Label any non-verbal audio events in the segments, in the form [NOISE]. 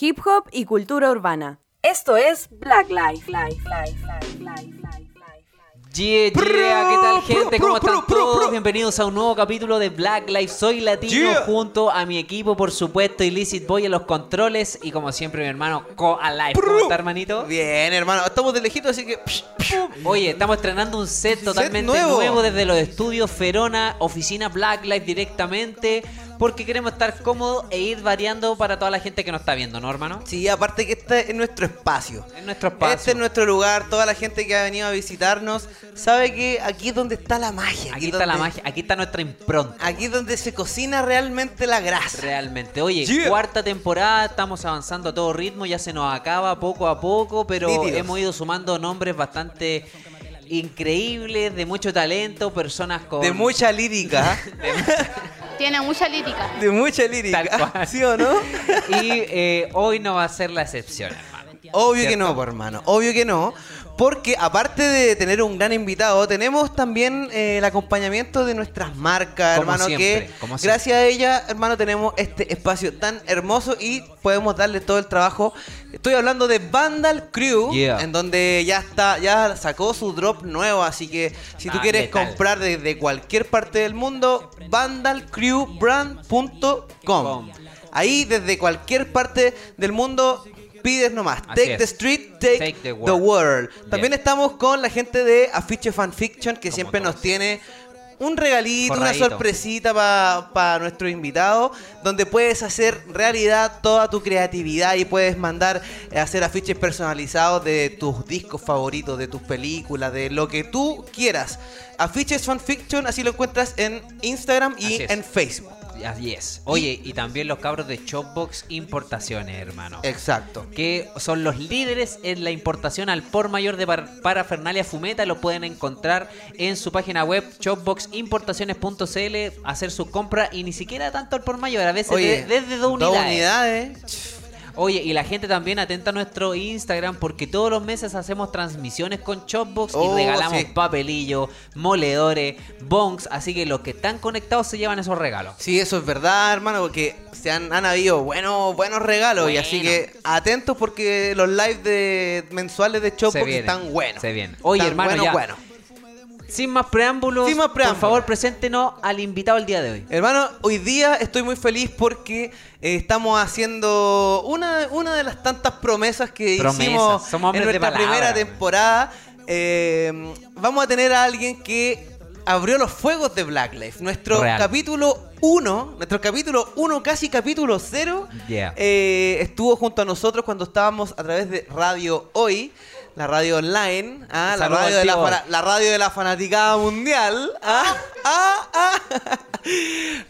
hip hop y cultura urbana. Esto es Black Life. Life, Life, Life, Life, Life. Yeah, yeah, ¿qué tal gente? ¿Cómo están todos? Bienvenidos a un nuevo capítulo de Black Life. Soy Latino Yeah. junto a mi equipo, por supuesto, Illicit Boy en los controles y como siempre mi hermano Co Alive. ¿Cómo está, hermanito? Bien, hermano, estamos de lejito, así que. Oye, estamos estrenando un set totalmente nuevo. nuevo. desde los estudios Ferona, oficina Black Life directamente, porque queremos estar cómodos e ir variando para toda la gente que nos está viendo, ¿no, hermano? Sí, aparte que este es nuestro espacio. En nuestro espacio. Este es nuestro lugar. Toda la gente que ha venido a visitarnos sabe que aquí es donde está la magia. Aquí es está la magia, aquí está nuestra impronta. Aquí es donde se cocina realmente la grasa. Realmente. Oye, Yeah. cuarta temporada, estamos avanzando a todo ritmo, ya se nos acaba poco a poco, pero hemos ido sumando nombres bastante increíbles, de mucho talento, personas con... De mucha lírica. [LAUGHS] Tiene mucha lírica. de mucha Tal lírica. cual. [LAUGHS] ¿Sí o no? [LAUGHS] Y eh, hoy no va a ser la excepción, hermano. Obvio que no, pues, hermano. Obvio que no. Porque aparte de tener un gran invitado, tenemos también eh, el acompañamiento de nuestras marcas, Como hermano. siempre, que gracias a ella, hermano, tenemos este espacio tan hermoso y podemos darle todo el trabajo. Estoy hablando de Vandal Crew, Yeah. en donde ya está, ya sacó su drop nuevo. Así que si tú Ah, quieres comprar desde cualquier parte del mundo, vandalcrewbrand.com. Com. Ahí desde cualquier parte del mundo pides nomás. Así Take es. the street, take, Take the, the world. world. También estamos con la gente de Afiche Fanfiction que Como siempre nos tiene un regalito, una sorpresita para nuestro invitado, donde puedes hacer realidad toda tu creatividad y puedes mandar a hacer afiches personalizados de tus discos favoritos, de tus películas, de lo que tú quieras. Afiches Fanfiction, así lo encuentras en Instagram y en Facebook. Así es. Oye, y también los cabros de Shopbox Importaciones, hermano. Exacto. que son los líderes en la importación al por mayor de par- parafernalia fumeta. Lo pueden encontrar en su página web shopboximportaciones.cl, hacer su compra y ni siquiera tanto al por mayor, a veces Oye, de- desde dos unidades. unidades. Oye, y la gente también atenta a nuestro Instagram porque todos los meses hacemos transmisiones con Shopbox Oh, y regalamos sí. papelillos, moledores, bongs, así que los que están conectados se llevan esos regalos. Sí, eso es verdad, hermano, porque se han, han habido buenos, buenos regalos y así Bueno. que atentos porque los lives de mensuales de vienen, están buenos. se vienen. Oye, Están hermano, ya. buenos. Sin más preámbulos, Sin más por preámbulos. favor, preséntenos al invitado el día de hoy. Hermano, hoy día estoy muy feliz porque eh, estamos haciendo una, una de las tantas promesas que Promesas, hicimos somos en nuestra palabra, primera temporada. Eh, vamos a tener a alguien que abrió los fuegos de Black Life. Nuestro Real. capítulo 1, nuestro capítulo 1, casi capítulo 0, Yeah. eh, estuvo junto a nosotros cuando estábamos a través de Radio Hoy. La radio online, ah, la, radio de la, la radio de la fanaticada mundial. ah, [LAUGHS] ah, ah.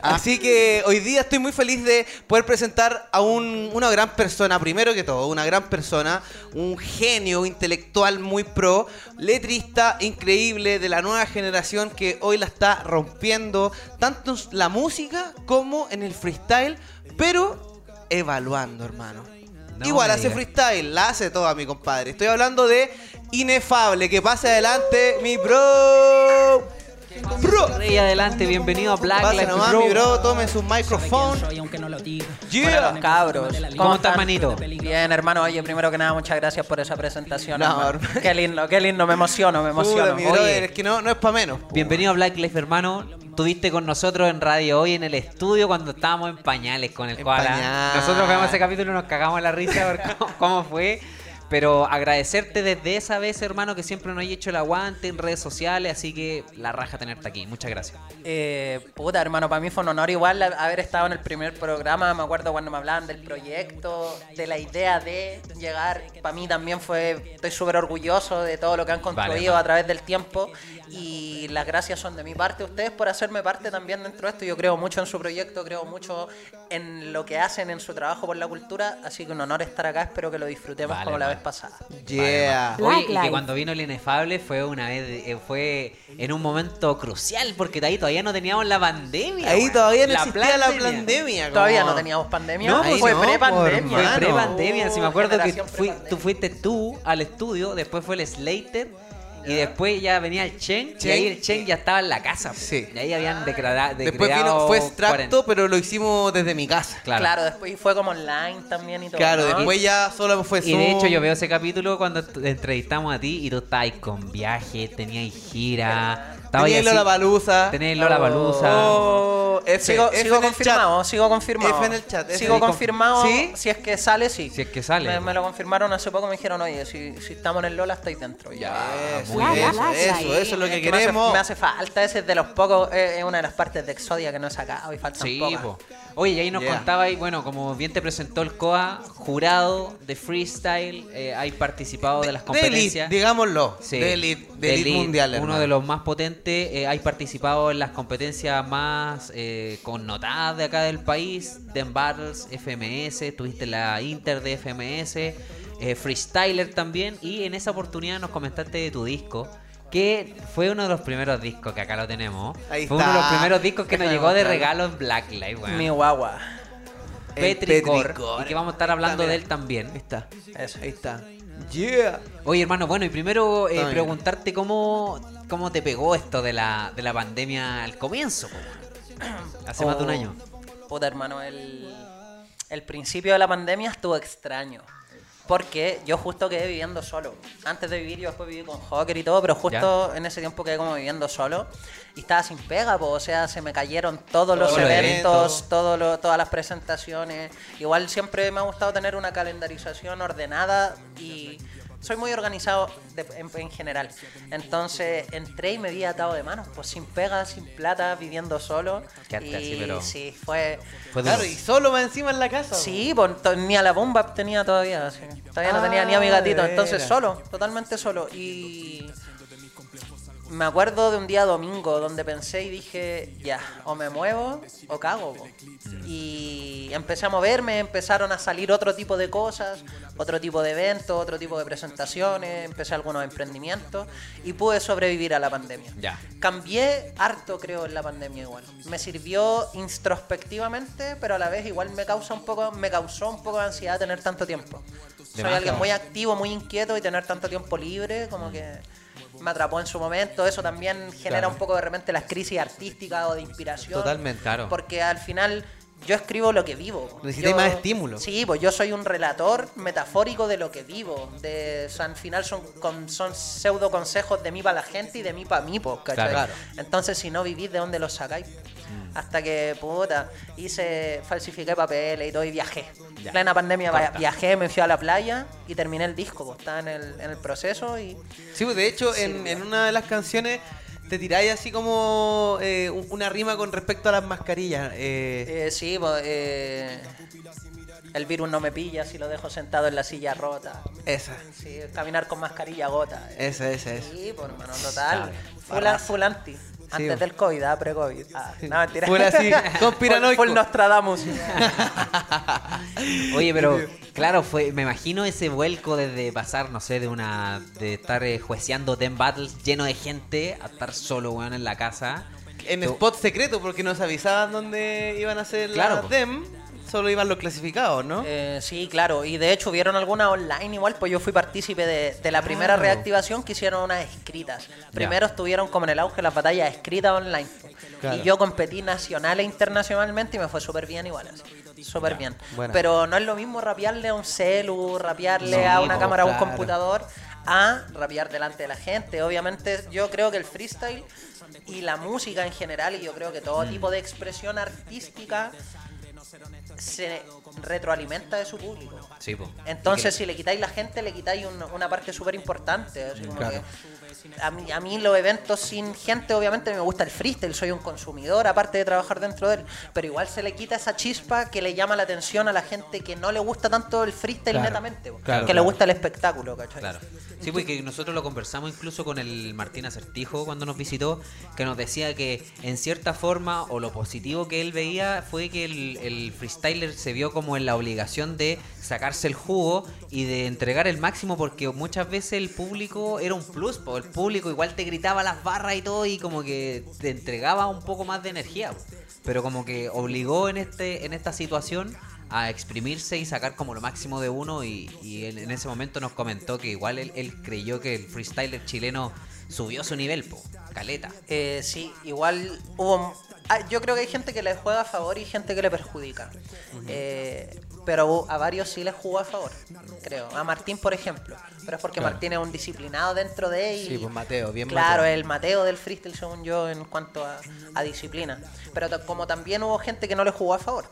Así que hoy día estoy muy feliz de poder presentar a un- una gran persona, primero que todo, una gran persona, un genio intelectual muy pro, letrista increíble de la nueva generación que hoy la está rompiendo, tanto en la música como en el freestyle, pero evaluando, hermano. No Igual hace freestyle, la hace toda mi compadre. Estoy hablando de Inefable, que pase adelante mi bro. Bro. Rey adelante, bienvenido a Black Pase Life nomás, Bro. mi bro, tome su micrófono. Yeah. Bueno, cabros. ¿Cómo estás, manito? Bien, hermano. Oye, primero que nada, muchas gracias por esa presentación. No. Qué lindo, qué lindo. Me emociono, me emociono. mi Oye. brother, es que no, no es para menos. Bienvenido a Black Life, hermano. Estuviste con nosotros en radio hoy en el estudio cuando estábamos en pañales con el En koala. pañales. Nosotros vemos ese capítulo y nos cagamos la risa por cómo, [LAUGHS] cómo fue. Pero agradecerte desde esa vez, hermano, que siempre nos has hecho el aguante en redes sociales. Así que la raja tenerte aquí. Muchas gracias. Eh, puta, hermano, para mí fue un honor igual haber estado en el primer programa. Me acuerdo cuando me hablaban del proyecto, de la idea de llegar. Para mí también fue, estoy súper orgulloso de todo lo que han construido vale. a través del tiempo. Y las gracias son de mi parte, ustedes por hacerme parte también dentro de esto. Yo creo mucho en su proyecto, creo mucho en lo que hacen, en su trabajo por la cultura. Así que un honor estar acá, espero que lo disfrutemos Vale, como la vez pasada. Yeah. Oye, y que cuando vino el inefable fue una vez, eh, fue en un momento crucial, porque ahí todavía no teníamos la pandemia. Ahí todavía no existía la pandemia. como- Todavía no teníamos pandemia, No, fue pues no, pre-pandemia. Fue pre-pandemia, si me acuerdo que fui- tú fuiste tú al estudio, después fue el Slater Y después ya venía el Chen, y Chen. ahí el Chen ya estaba en la casa. po. Sí. Y ahí habían declara- Después vino, fue extracto, pero lo hicimos desde mi casa. Claro. Claro. después fue como online también y todo. Claro, ¿no? después ya solo fue Y de hecho yo veo ese capítulo cuando te entrevistamos a ti y tú estabas con viaje, tenías gira, estabas Tenía Lola Baluza. Tenés Lola Baluza. Oh, F, Sigo, F sigo en el confirmado, sigo confirmado. F en el chat, F Sigo confirmado. ¿Sí? Si es que sale, sí. Si es que sale. Me, me lo confirmaron hace poco, me dijeron, oye, si, si estamos en el Lola, estáis dentro. Ya, Eso, muy Bla, bien. eso, es lo que Es me hace- queremos. Me hace, falta, ese es de los pocos, eh, es una de las partes de Exodia que no he sacado y faltan Sí, pocas. po. Oye, y ahí nos Yeah. contaba, y bueno, como bien te presentó el COA, jurado de freestyle, eh, hay participado de las De elite, competencias. digámoslo. Sí, de elite, de elite mundial, Uno hermano. de los más potentes. eh, hay participado en las competencias más eh, connotadas de acá del país. Den Battles, FMS, tuviste la Inter de FMS, eh, Freestyler también. Y en esa oportunidad nos comentaste de tu disco. Que fue uno de los primeros discos que acá lo tenemos. Ahí fue uno de los primeros discos que nos llegó de regalo en Blacklight, weón. Mi guagua. Petricor, Petricor. Y que vamos a estar hablando de él también. Ahí está. Eso. Ahí está. Yeah. Oye, hermano, bueno, y primero eh, preguntarte cómo, cómo te pegó esto de la, de la pandemia al comienzo, po, [CLEARS THROAT] hace más de un Oh, año. Puta, hermano, el, el principio de la pandemia estuvo extraño. Porque yo justo quedé viviendo solo. Antes de vivir, yo después viví con Joker y todo, pero justo en ese tiempo quedé como viviendo solo. Y estaba sin pega, po, o sea, se me cayeron todos los Todos los eventos, eventos. todo lo- todas las presentaciones. Igual siempre me ha gustado tener una calendarización ordenada y soy muy organizado de- en, en general. Entonces entré y me vi atado de manos, pues sin pega, sin plata, viviendo solo. Quedaste y así, pero- sí, fue... Claro, y solo va encima en la casa. Sí, pues, to- ni a la bomba tenía todavía. así. Todavía no Ah, tenía ni a mi gatito. de Entonces solo, totalmente solo. Y me acuerdo de un día domingo donde pensé y dije, ya, o me muevo o cago. po". Y empecé a moverme, empezaron a salir otro tipo de cosas, otro tipo de eventos, otro tipo de presentaciones, empecé algunos emprendimientos y pude sobrevivir a la pandemia. Ya. Cambié harto, creo, en la pandemia igual. Me sirvió introspectivamente, pero a la vez igual me causa un poco, me causó un poco de ansiedad tener tanto tiempo. Soy alguien muy activo, muy inquieto y tener tanto tiempo libre, como que me atrapó en su momento. Eso también genera Claro. un poco de repente las crisis artísticas o de inspiración. Totalmente. Claro. Porque al final yo escribo lo que vivo. Necesitáis más estímulo. Sí, pues yo soy un relator metafórico de lo que vivo. De, o sea, al final son, con- son pseudo consejos de mí para la gente y de mí para mí, pues, ¿cachai? Claro. Entonces, si no vivís, ¿de dónde los sacáis? Hasta que, puta, hice, falsifiqué papeles y todo y viajé. Ya. Plena pandemia Corta. viajé, me fui a la playa y terminé el disco, pues, estaba en el, en el proceso y... Sí, pues de hecho, en, en una de las canciones te tiráis así como eh, un- una rima con respecto a las mascarillas. eh, Eh, sí, pues, eh, el virus no me pilla si lo dejo sentado en la silla rota. esa, Sí, caminar con mascarilla gota. esa, esa, esa. Sí, por hermano, total. Full, a- full anti. Antes Sí. del COVID, ah, pre-COVID. Ah, no, mentira. Full así, [LAUGHS] conspiranoico. Full, full Nostradamus. [LAUGHS] Oye, pero claro, fue, me imagino ese vuelco desde pasar, no sé, de una de estar eh, jueceando Ten Battles lleno de gente a estar solo, weón, en la casa. En Tú- spot secreto, porque no se avisaban dónde iban a hacer Claro, la. DEM, solo iban los clasificados, ¿no? Eh, sí, claro. Y de hecho hubieron algunas online igual, pues yo fui partícipe de, de la primera Claro. reactivación que hicieron unas escritas. Primero estuvieron como en el auge las batallas escritas online. Claro. Y yo competí nacional e internacionalmente y me fue súper bien igual. Súper bien. buena. Pero no es lo mismo rapearle a un celu, rapearle a una cámara, a un computador, a rapear delante de la gente. Obviamente yo creo que el freestyle y la música en general, y yo creo que todo tipo de expresión artística se retroalimenta de su público. Sí. Entonces, si le quitáis la gente, le quitáis un- una parte súper importante. así como Claro. A, mí, a mí los eventos sin gente, obviamente me gusta el freestyle, soy un consumidor, aparte de trabajar dentro de él. Pero igual se le quita esa chispa que le llama la atención a la gente que no le gusta tanto el freestyle Claro. netamente, Claro, que le gusta el espectáculo, ¿cachai? Claro. Sí, porque nosotros lo conversamos incluso con el Martín Acertijo cuando nos visitó, que nos decía que en cierta forma, o lo positivo que él veía, fue que el, el freestyler se vio como en la obligación de sacarse el jugo y de entregar el máximo, porque muchas veces el público era un plus, el público igual te gritaba las barras y todo, y como que te entregaba un poco más de energía, pero como que obligó en, este, en esta situación a exprimirse y sacar como lo máximo de uno y, en ese momento nos comentó que igual él, él creyó que el freestyler chileno subió su nivel, po. Caleta. Eh, sí, igual hubo. ah, Yo creo que hay gente que le juega a favor y gente que le perjudica. Eh, pero a varios sí les jugó a favor, creo. A Martín, por ejemplo. Pero es porque Claro. Martín es un disciplinado dentro de él. Sí, pues Mateo, bien Claro, Mateo. el Mateo del freestyle, según yo, en cuanto a, a disciplina. Pero como también hubo gente que no le jugó a favor.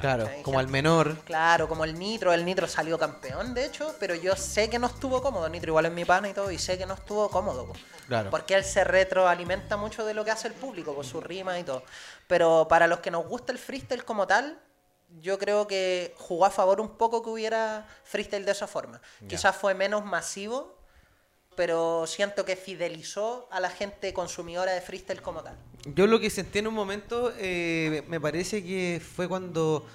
Claro, Hay como al gente- menor. Claro, como el Nitro, el Nitro salió campeón, de hecho, pero yo sé que no estuvo cómodo. Nitro igual es mi pana y todo, y sé que no estuvo cómodo. po. Claro. Porque él se retroalimenta mucho de lo que hace el público, con su rima y todo. Pero para los que nos gusta el freestyle como tal, yo creo que jugó a favor un poco que hubiera freestyle de esa forma. Quizás fue menos masivo, pero siento que fidelizó a la gente consumidora de freestyle como tal. Yo lo que sentí en un momento, eh, me parece que fue cuando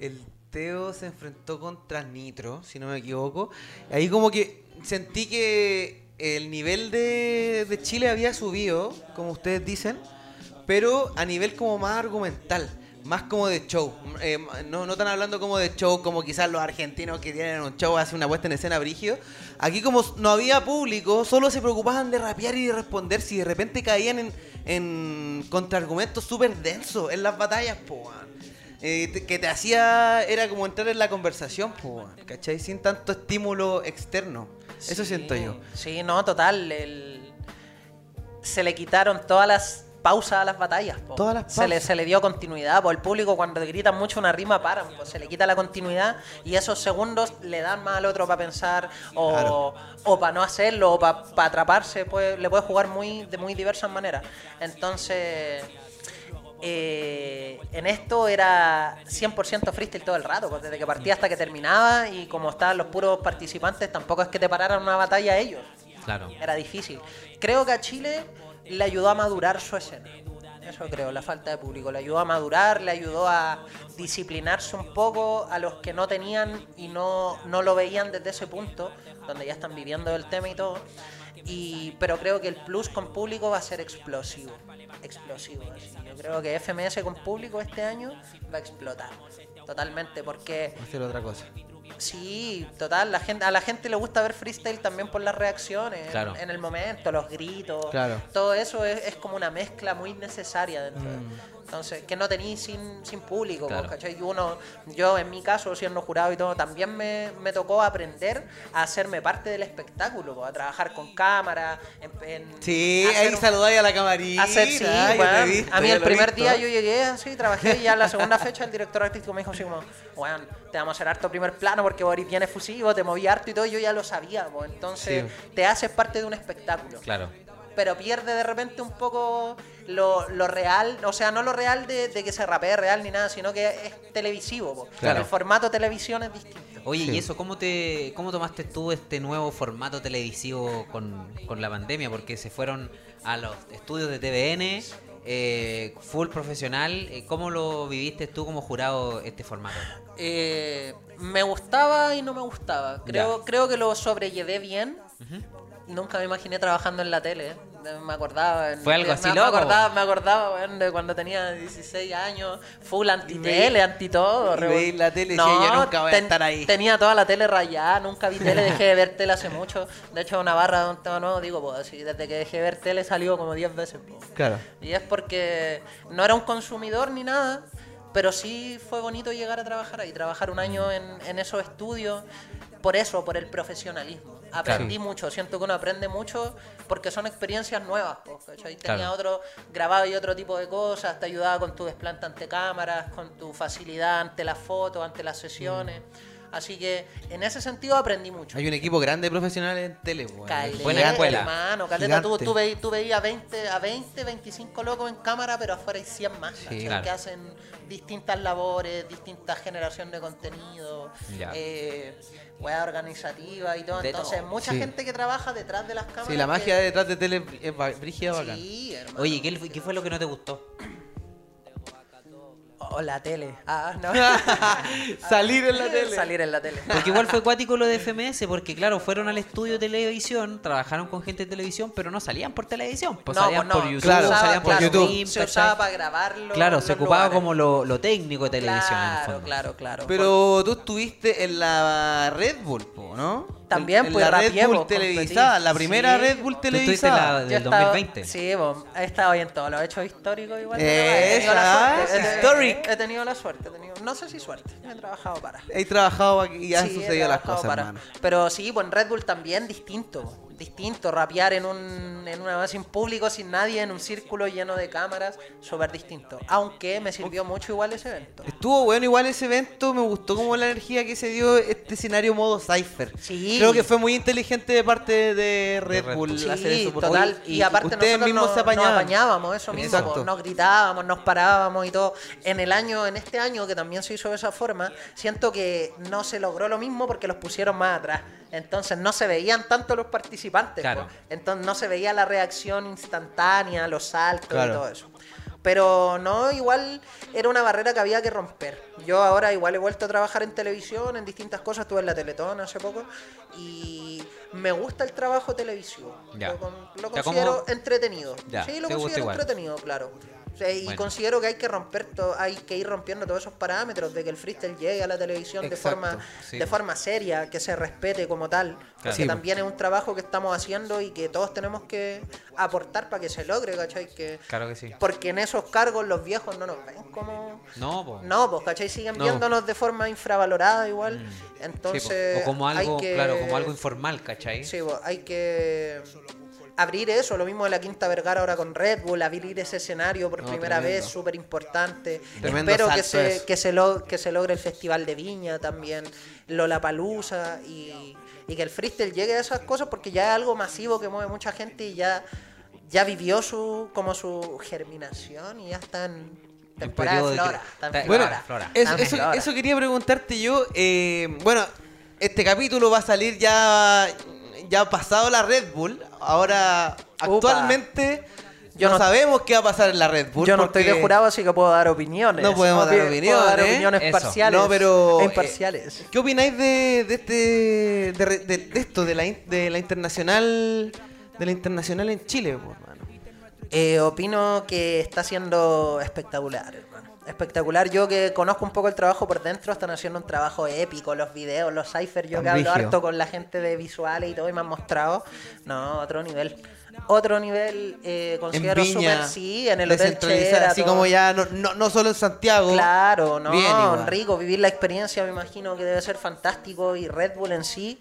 el Teo se enfrentó contra Nitro, si no me equivoco. Ahí como que sentí que el nivel de, de Chile había subido, como ustedes dicen, pero a nivel como más argumental. Más como de show. Eh, no, no están hablando como de show, como quizás los argentinos que tienen un show, hacen una puesta en escena brígido. Aquí como no había público, solo se preocupaban de rapear y de responder si de repente caían en, en contraargumentos súper densos en las batallas, po. Eh, que te hacía, era como entrar en la conversación, po, ¿cachai? Sin tanto estímulo externo. Eso siento yo. Sí, no, total. Se le quitaron todas las pausas a las batallas. po. Todas las Se le, pausas. se le dio continuidad. Por el público cuando gritan mucho una rima paran. po. Se le quita la continuidad y esos segundos le dan más al otro para pensar o, Claro. o para no hacerlo o para atraparse. Puede- le puede jugar muy de muy diversas maneras. Entonces... eh, en esto era 100% freestyle todo el rato, pues, desde que partía hasta que terminaba y como estaban los puros participantes, tampoco es que te pararan una batalla ellos. Claro. Era difícil. Creo que a Chile le ayudó a madurar su escena. Eso creo, la falta de público. Le ayudó a madurar, le ayudó a disciplinarse un poco a los que no tenían y no, no lo veían desde ese punto, donde ya están viviendo el tema y todo. Y, pero creo que el plus con público va a ser explosivo. Explosivo. Yo creo que FMS con público este año va a explotar. Totalmente, porque Hacer otra cosa. Sí, total, la gente, a la gente le gusta ver freestyle también por las reacciones, Claro. en el momento, los gritos, Claro. todo eso es, es como una mezcla muy necesaria dentro. de- Mm. Entonces, que no tenéis sin, sin público, Claro. ¿cachai? Y uno, yo en mi caso, siendo jurado y todo, también me, me tocó aprender a hacerme parte del espectáculo, po, a trabajar con cámara, en, en Sí, ahí un- saludáis a la camarita. Hacer, sí, he weón. visto, A mí el primer visto. día yo llegué así, trabajé y ya la segunda fecha el director artístico me dijo así como, weón, te vamos a hacer harto primer plano porque Boris viene fusivo, te moví harto y todo, y yo ya lo sabía, po. entonces Sí. te haces parte de un espectáculo. Claro. Pero pierde de repente un poco lo, lo real, o sea, no lo real de, de que se rapee real ni nada, sino que es televisivo. Claro. El formato televisión es distinto. Oye, Sí. ¿y eso cómo te cómo tomaste tú este nuevo formato televisivo con, con la pandemia? Porque se fueron a los estudios de TVN, eh, full profesional. eh, ¿Cómo lo viviste tú como jurado este formato? Eh, me gustaba y no me gustaba. Creo, Ya. creo que lo sobrellevé bien. Nunca me imaginé trabajando en la tele. ¿eh? Me acordaba. Fue algo me- así me, loco, acordaba, po. me acordaba weón, de cuando tenía 16 años. Full anti-tele, anti-todo. y veis la tele y decía, "Yo nunca voy a estar ahí". Tenía toda la tele rayada. Nunca vi tele. Dejé de ver tele hace mucho. De hecho, una barra de un tema nuevo, digo, pues así, desde que dejé de ver tele salió como 10 veces. po. Claro. Y es porque no era un consumidor ni nada, pero sí fue bonito llegar a trabajar ahí, trabajar un año en, en esos estudios, por eso, por el profesionalismo. Aprendí mucho, siento que uno aprende mucho porque son experiencias nuevas. ¿cachai? Tenía Claro. otro grabado y otro tipo de cosas, te ayudaba con tu desplante ante cámaras, con tu facilidad ante las fotos, ante las sesiones. Así que en ese sentido aprendí mucho. Hay un equipo grande de profesionales en tele, weón. Caleta, Buena escuela. hermano, caleta, tú, tú, veí- tú veías a 20, a 20, 25 locos en cámara, pero afuera hay 100 más, Sí, claro. que hacen distintas labores, distintas generación de contenido, eh, weá organizativa y todo. De Entonces, todo. mucha Sí. gente que trabaja detrás de las cámaras. Sí, la que- magia detrás de tele es brígida bacán. Sí, hermano. Oye, ¿qué, qué fue lo que no te gustó? O la tele. Ah, no. [LAUGHS] Salir en la [LAUGHS] tele. Salir en la tele. Porque igual fue [LAUGHS] acuático lo de FMS, porque claro, fueron al estudio de televisión, trabajaron con gente de televisión, pero no salían por televisión, pues No, salían pues no, por YouTube, se Claro, salían por claro, YouTube. Stream, Se usaba para grabarlo. Claro, se ocupaba lugares. como lo, lo técnico de televisión en el Claro, fondo. claro, claro. Pero tú estuviste en la Red Bull, ¿no? También, pues, la Red Bull pues, televisada, la primera Sí. Red Bull televisada. la del estado- 2020. Sí, pues, he estado en todos los hechos históricos igual. Esa, he tenido la suerte. He- he- historic. He, tenido la suerte. he tenido- no sé si suerte. He trabajado para. He trabajado aquí y han Sí, sucedido las cosas, para. Pero sí, pues en Red Bull también distinto. Distinto, rapear en, un, en una base sin público, sin nadie, en un círculo lleno de cámaras, súper distinto. Aunque me sirvió mucho igual ese evento. Estuvo bueno igual ese evento, me gustó como la energía que se dio este escenario modo Cypher. Sí. Creo que fue muy inteligente de parte de Red, Red Bull Bull. hacer Sí, eso. total. hoy- Y, aparte ustedes nosotros mismos nos, se apañaban. nos apañábamos, eso mismo. Exacto. Nos gritábamos, nos parábamos y todo. En el año, en este año, que también se hizo de esa forma, siento que no se logró lo mismo porque los pusieron más atrás. Entonces no se veían tanto los participantes. Claro. pues. Entonces no se veía la reacción instantánea, los saltos Claro. y todo eso. Pero no, igual era una barrera que había que romper. Yo ahora igual he vuelto a trabajar en televisión, en distintas cosas, estuve en la Teletón hace poco y me gusta el trabajo televisivo. Ya. Lo, lo considero entretenido. Ya, sí, lo considero entretenido, claro. O sea, y Bueno. considero que hay que romper to- hay que ir rompiendo todos esos parámetros de que el freestyle llegue a la televisión de forma sí. de forma seria, que se respete como tal, porque Sí, po. también es un trabajo que estamos haciendo y que todos tenemos que aportar para que se logre, ¿cachai? Que Claro que sí. porque en esos cargos los viejos no nos ven como... No, po. No, pues, ¿cachai? Siguen No. viéndonos de forma infravalorada igual. Sí, po. Entonces... o como hay algo, que- claro, como algo informal, ¿cachai? Sí, pues, hay que abrir eso, lo mismo de la Quinta Vergara ahora con Red Bull, abrir ese escenario por No, primera tremendo. vez, súper importante. Espero que se, que, se lo- que se logre el Festival de Viña también, Lollapalooza y, y que el freestyle llegue a esas cosas porque ya es algo masivo que mueve mucha gente y ya, ya vivió su como su germinación y ya está en temporada de flora. Bueno, flora, eso, eso quería preguntarte yo. eh, bueno, este capítulo va a salir ya, ya pasado la Red Bull. Ahora, actualmente, Yo no, no- sabemos qué va a pasar en la Red Bull. Yo no estoy de jurado, así que puedo dar opiniones. No podemos dar Puedo opiniones, dar ¿eh? opiniones Eso. parciales. No, pero, e eh, imparciales. ¿Qué opináis de, de este de, de- de esto, de la, in- de la internacional de la internacional en Chile, hermano? Eh, opino que está siendo espectacular. Espectacular. Yo que conozco un poco el trabajo por dentro, están haciendo un trabajo épico. Los videos, los ciphers. Yo Tan que hablo harto con la gente de visuales y todo y me han mostrado. No, otro nivel. Otro nivel, eh, En considero Viña, súper, sí, en el Hotel descentralizada, así como ya no, no, no solo en Santiago. Claro, no, Bien rico, vivir la experiencia me imagino que debe ser fantástico y Red Bull en sí.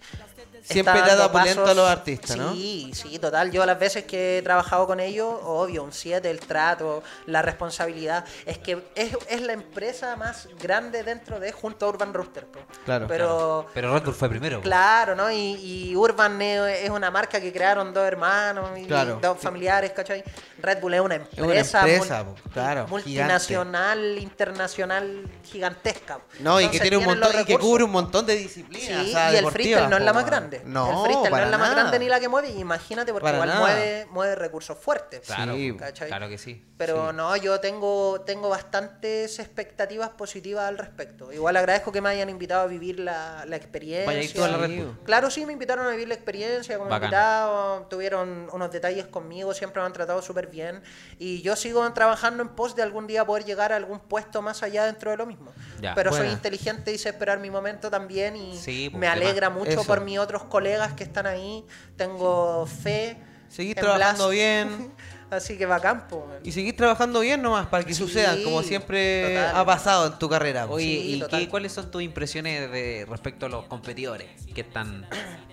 Siempre te da dando opulento pasos- a los artistas, ¿no? Sí, sí, total. Yo las veces que he trabajado con ellos, obvio, un 7, el trato, la responsabilidad. Es que es, es la empresa más grande dentro de, junto a Urban Rooster. Claro. Pero, Pero Red Bull fue primero. Claro, ¿no? Y, y Urban es una marca que crearon dos hermanos y Claro. dos familiares, ¿cachai? Red Bull es una empresa, una empresa, mul- claro, multinacional, internacional, gigantesca. No, y que tiene un montón y que cubre un montón de disciplinas. Sí, o sea, y el freestyle no es la más weón. Grande. No, el freestyle no es la más grande ni la que mueve. Imagínate, porque Para igual nada. mueve, mueve recursos fuertes. Claro, Sí, ¿cachai? claro que sí. Pero Sí. no, yo tengo, tengo bastantes expectativas positivas al respecto. Igual agradezco que me hayan invitado a vivir la, la experiencia. Vaya a ir tú a la Red Bull. Claro, sí, me invitaron a vivir la experiencia como Bacán. invitado, tuvieron unos detalles conmigo, siempre me han tratado súper bien. Y yo sigo trabajando en pos de algún día poder llegar a algún puesto más allá dentro de lo mismo. Ya, Pero soy inteligente y sé esperar mi momento también y Sí, pues, me más. alegra mucho Eso. por mis otros colegas que están ahí. Tengo fe. Seguir en trabajando bien. [LAUGHS] Así que va a campo. Y seguir trabajando bien nomás para que Sí, sucedan, como siempre total. ha pasado en tu carrera. po. Oye, Sí, ¿y total. qué, cuáles son tus impresiones de respecto a los competidores que están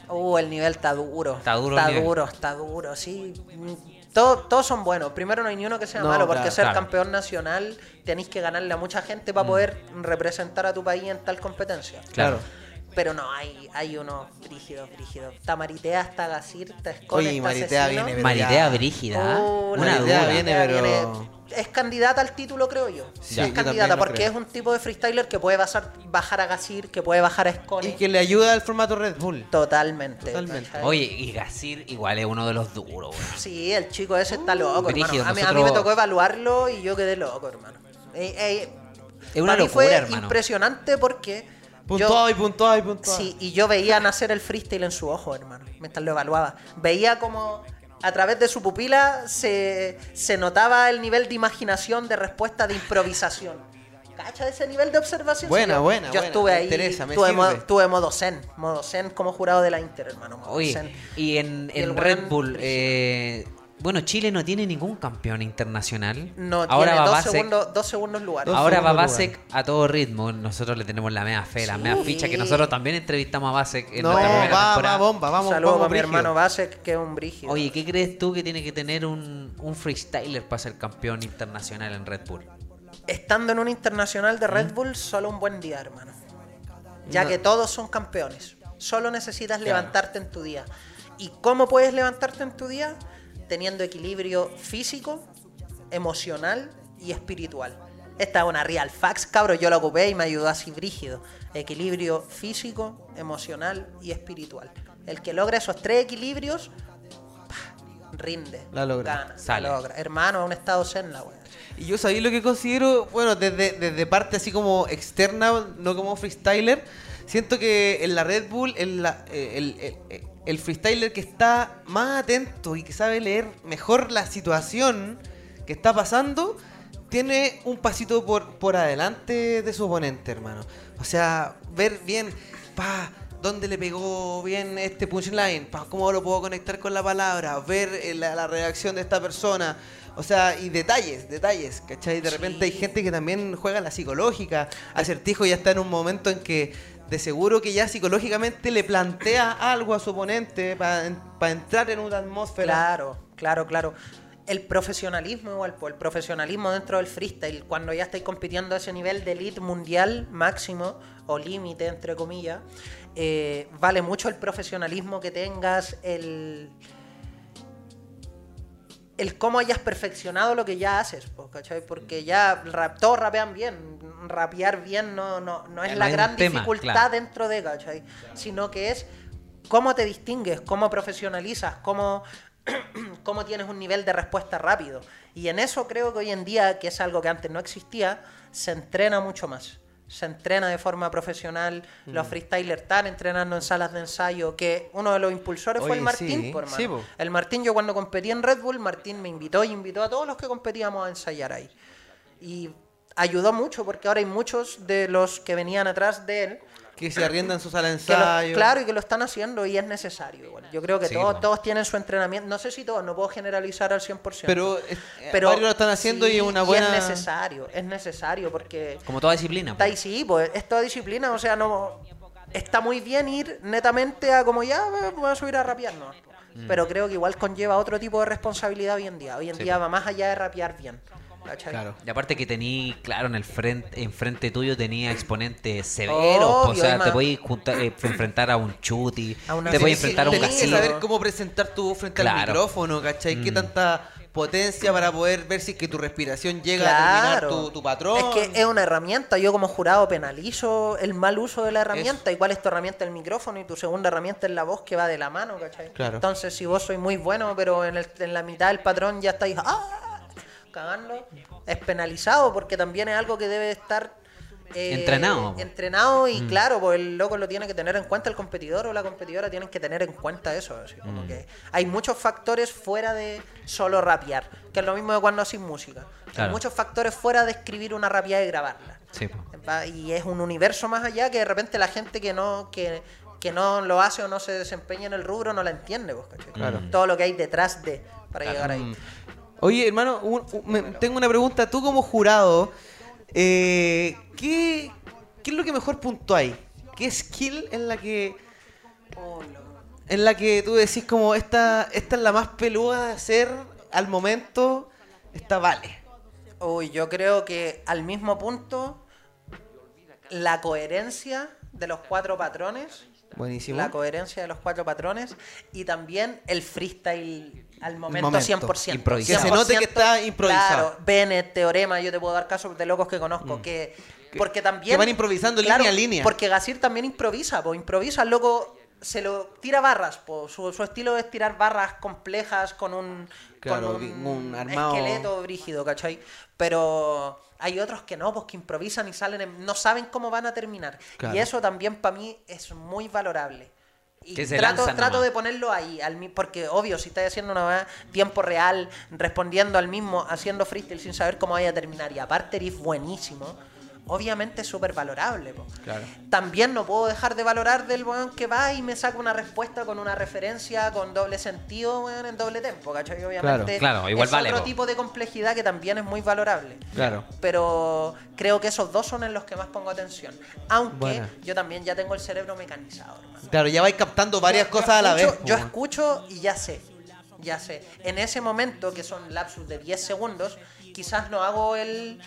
Uh, el nivel está duro. Está duro Está nivel. duro, está duro, sí. Mm, todo- todos son buenos. Primero no hay ni uno que sea No, malo, porque claro, ser claro. campeón nacional tenéis que ganarle a mucha gente para poder representar a tu país en tal competencia. Claro. Pero no, hay, hay unos brígidos, brígidos. Está Maritea, está Gasir, está Escone, Oye, está Maritea Asesino. viene, pero Maritea ya. Brígida? Oh, una Maritea dura. viene, pero- Es candidata al título, creo yo. Sí, es también candidata lo porque creo. es un tipo de freestyler que puede basar- bajar a Gasir, que puede bajar a Escone. Y que le ayuda al formato Red Bull. Totalmente. Totalmente. ¿cachai? Oye, y Gasir igual es uno de los duros, weón. Sí, el chico ese está loco, brígido, hermano. A mí, a nosotros- mí me tocó evaluarlo y yo quedé loco, hermano. Eh, eh, Es una para mí locura, fue hermano. impresionante porque Puntuado yo, y puntuado y puntuado. sí, y yo veía nacer el freestyle en su ojo, hermano, mientras lo evaluaba. Veía como a través de su pupila se, se notaba el nivel de imaginación, de respuesta, de improvisación. ¿Cacha ese nivel de observación? Buena, buena, Yo buena, estuve ahí, interesa, me tuve, modo, tuve modo zen, modo zen como jurado de la Inter, hermano. modo Oye, zen. y en, Y en Red Bull, eh, bueno, Chile no tiene ningún campeón internacional. No, Ahora tiene dos segundos, dos segundos lugares. Ahora segundos Babasek a todo ritmo. Nosotros le tenemos la mea fe, la mea ficha, que nosotros también entrevistamos a Babasek en No, nuestra primera va, va, temporada. bomba, vamos, Saludos vamos, a mi brígido. hermano Basek, que es un brígido. Oye, ¿qué crees tú que tiene que tener un, un freestyler para ser campeón internacional en Red Bull? Estando en un internacional de Red Bull, solo un buen día, hermano. Ya que todos son campeones. Solo necesitas levantarte en tu día. ¿Y cómo puedes levantarte en tu día? Teniendo equilibrio físico, emocional y espiritual. Esta es una real fax, cabros. Yo la ocupé y me ayudó así brígido. Equilibrio físico, emocional y espiritual. El que logra esos tres equilibrios, rinde. La logra. Gana, la Sale. logra. Hermano, es un estado zen la wea. Y yo sabía lo que considero, bueno, desde, desde parte así como externa, no como freestyler, siento que en la Red Bull, en la- eh, el, el- el freestyler que está más atento y que sabe leer mejor la situación que está pasando, tiene un pasito por, por adelante de su oponente, hermano. O sea, ver bien, pa, dónde le pegó bien este punchline, pa, cómo lo puedo conectar con la palabra, ver eh, la, la reacción de esta persona. O sea, y detalles, detalles, ¿cachai? De repente hay gente que también juega la psicológica. Acertijo ya está en un momento en que de seguro que ya psicológicamente le plantea algo a su oponente para entrar en una atmósfera. Claro, claro, claro. El profesionalismo igual, el profesionalismo dentro del freestyle, cuando ya estáis compitiendo a ese nivel de elite mundial máximo, o límite, entre comillas, eh, vale mucho el profesionalismo que tengas, el, el cómo hayas perfeccionado lo que ya haces, ¿cachai? Porque ya rap- todos rapean bien, rapear bien no, no, no es no la gran tema, dificultad claro. dentro de, ¿cachai? Sino que es cómo te distingues, cómo profesionalizas, cómo, [CLEARS THROAT] cómo tienes un nivel de respuesta rápido. Y en eso creo que hoy en día, que es algo que antes no existía, se entrena mucho más. Se entrena de forma profesional. Los Mm. freestylers están entrenando en salas de ensayo. Que uno de los impulsores fue el Martín, sí, por hermano. sí, po. El Martín, yo cuando competí en Red Bull, Martín me invitó y invitó a todos los que competíamos a ensayar ahí. Y ayudó mucho porque ahora hay muchos de los que venían atrás de él Que se arriendan sus ensayo. claro, y que lo están haciendo y es necesario. igual. Yo creo que Sí, todos, po. todos tienen su entrenamiento. No sé si todos, no puedo generalizar al 100%. Pero, eh, varios lo están haciendo y es una buena- es necesario, es necesario porque... Como toda disciplina. Está pues. ahí, sí, pues es toda disciplina, o sea, no... Está muy bien ir netamente a como ya, voy a subir a rapear, no. Pero creo que igual conlleva otro tipo de responsabilidad hoy en día. Hoy en Sí, día po. va más allá de rapear bien. ¿Cachai? Claro. Y aparte que tení, claro, en el frente, enfrente tuyo tenía exponentes severos, o sea, te podías juntar- eh, enfrentar a un chuti, [LAUGHS] A una- te podías enfrentar a un Tenés que casino. saber cómo presentar tu voz frente al micrófono, ¿cachai? ¿Qué Mm. tanta potencia para poder ver si es que tu respiración llega a terminar tu, tu patrón? Es que es una herramienta. Yo como jurado penalizo el mal uso de la herramienta. Igual es tu herramienta el micrófono y tu segunda herramienta es la voz que va de la mano, ¿cachai? Claro. Entonces, si vos sois muy bueno, pero en, el- en la mitad del patrón ya estáis ¡ah! Es penalizado porque también es algo que debe estar... eh, Entrenado. Entrenado y Mm. claro, pues el loco lo tiene que tener en cuenta, el competidor o la competidora tienen que tener en cuenta eso. así como Mm. que hay muchos factores fuera de solo rapear, que es lo mismo de cuando haces música. Hay muchos factores fuera de escribir una rapeada y grabarla. Sí, Y es un universo más allá que de repente la gente que no, que, que no lo hace o no se desempeña en el rubro no la entiende. ¿cachai? Claro. Todo lo que hay detrás de para Claro. llegar ahí. Oye, hermano, un- un- me- tengo una pregunta. Tú como jurado, eh, ¿qué, ¿qué es lo que mejor puntuáis? ¿Qué skill en la que en la que tú decís como esta, esta es la más peluda de hacer al momento? Esta vale. Uy, yo creo que al mismo punto la coherencia de los cuatro patrones Buenísimo. la coherencia de los cuatro patrones y también el freestyle al momento, momento, 100%. improvisado. Que se note que está improvisado. Claro, Bennett, Teorema, yo te puedo dar casos de locos que conozco que... Porque también... Mm. que van improvisando claro, línea a línea. Porque Gasir también improvisa, pues improvisa, el loco se lo tira barras, po. Su, su estilo es tirar barras complejas con un, Claro, con un, un armado- esqueleto brígido, ¿cachai? Pero hay otros que no, pues que improvisan y salen, en- no saben cómo van a terminar. Claro. Y eso también para mí es muy valorable. Y Que trato, trato nomás. de ponerlo ahí, al mi- porque obvio, si estás haciendo una weá tiempo real, respondiendo al mismo, haciendo freestyle sin saber cómo vaya a terminar, y aparte eres buenísimo, obviamente es súper valorable. Claro. También no puedo dejar de valorar del weón que va y me saca una respuesta con una referencia con doble sentido, weón, en doble tempo, ¿cachai? Obviamente Claro, claro, igual es vale, otro po. tipo de complejidad que también es muy valorable. Claro. Pero creo que esos dos son en los que más pongo atención. Aunque yo también ya tengo el cerebro mecanizado, hermano. Claro, ya vais captando varias Yo- cosas yo a la vez. po, Yo escucho y ya sé. Ya sé. En ese momento, que son lapsus de 10 segundos, quizás no hago el.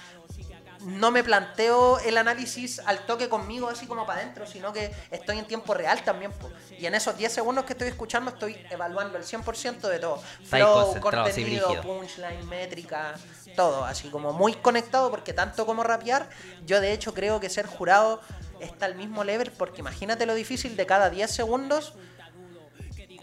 No me planteo el análisis al toque conmigo, así como para adentro, sino que estoy en tiempo real también. po. Y en esos 10 segundos que estoy escuchando, estoy evaluando el 100% de todo: flow, contenido, punchline, métrica, todo. Así como muy conectado, porque tanto como rapear, yo de hecho creo que ser jurado está al mismo level, porque imagínate lo difícil de cada 10 segundos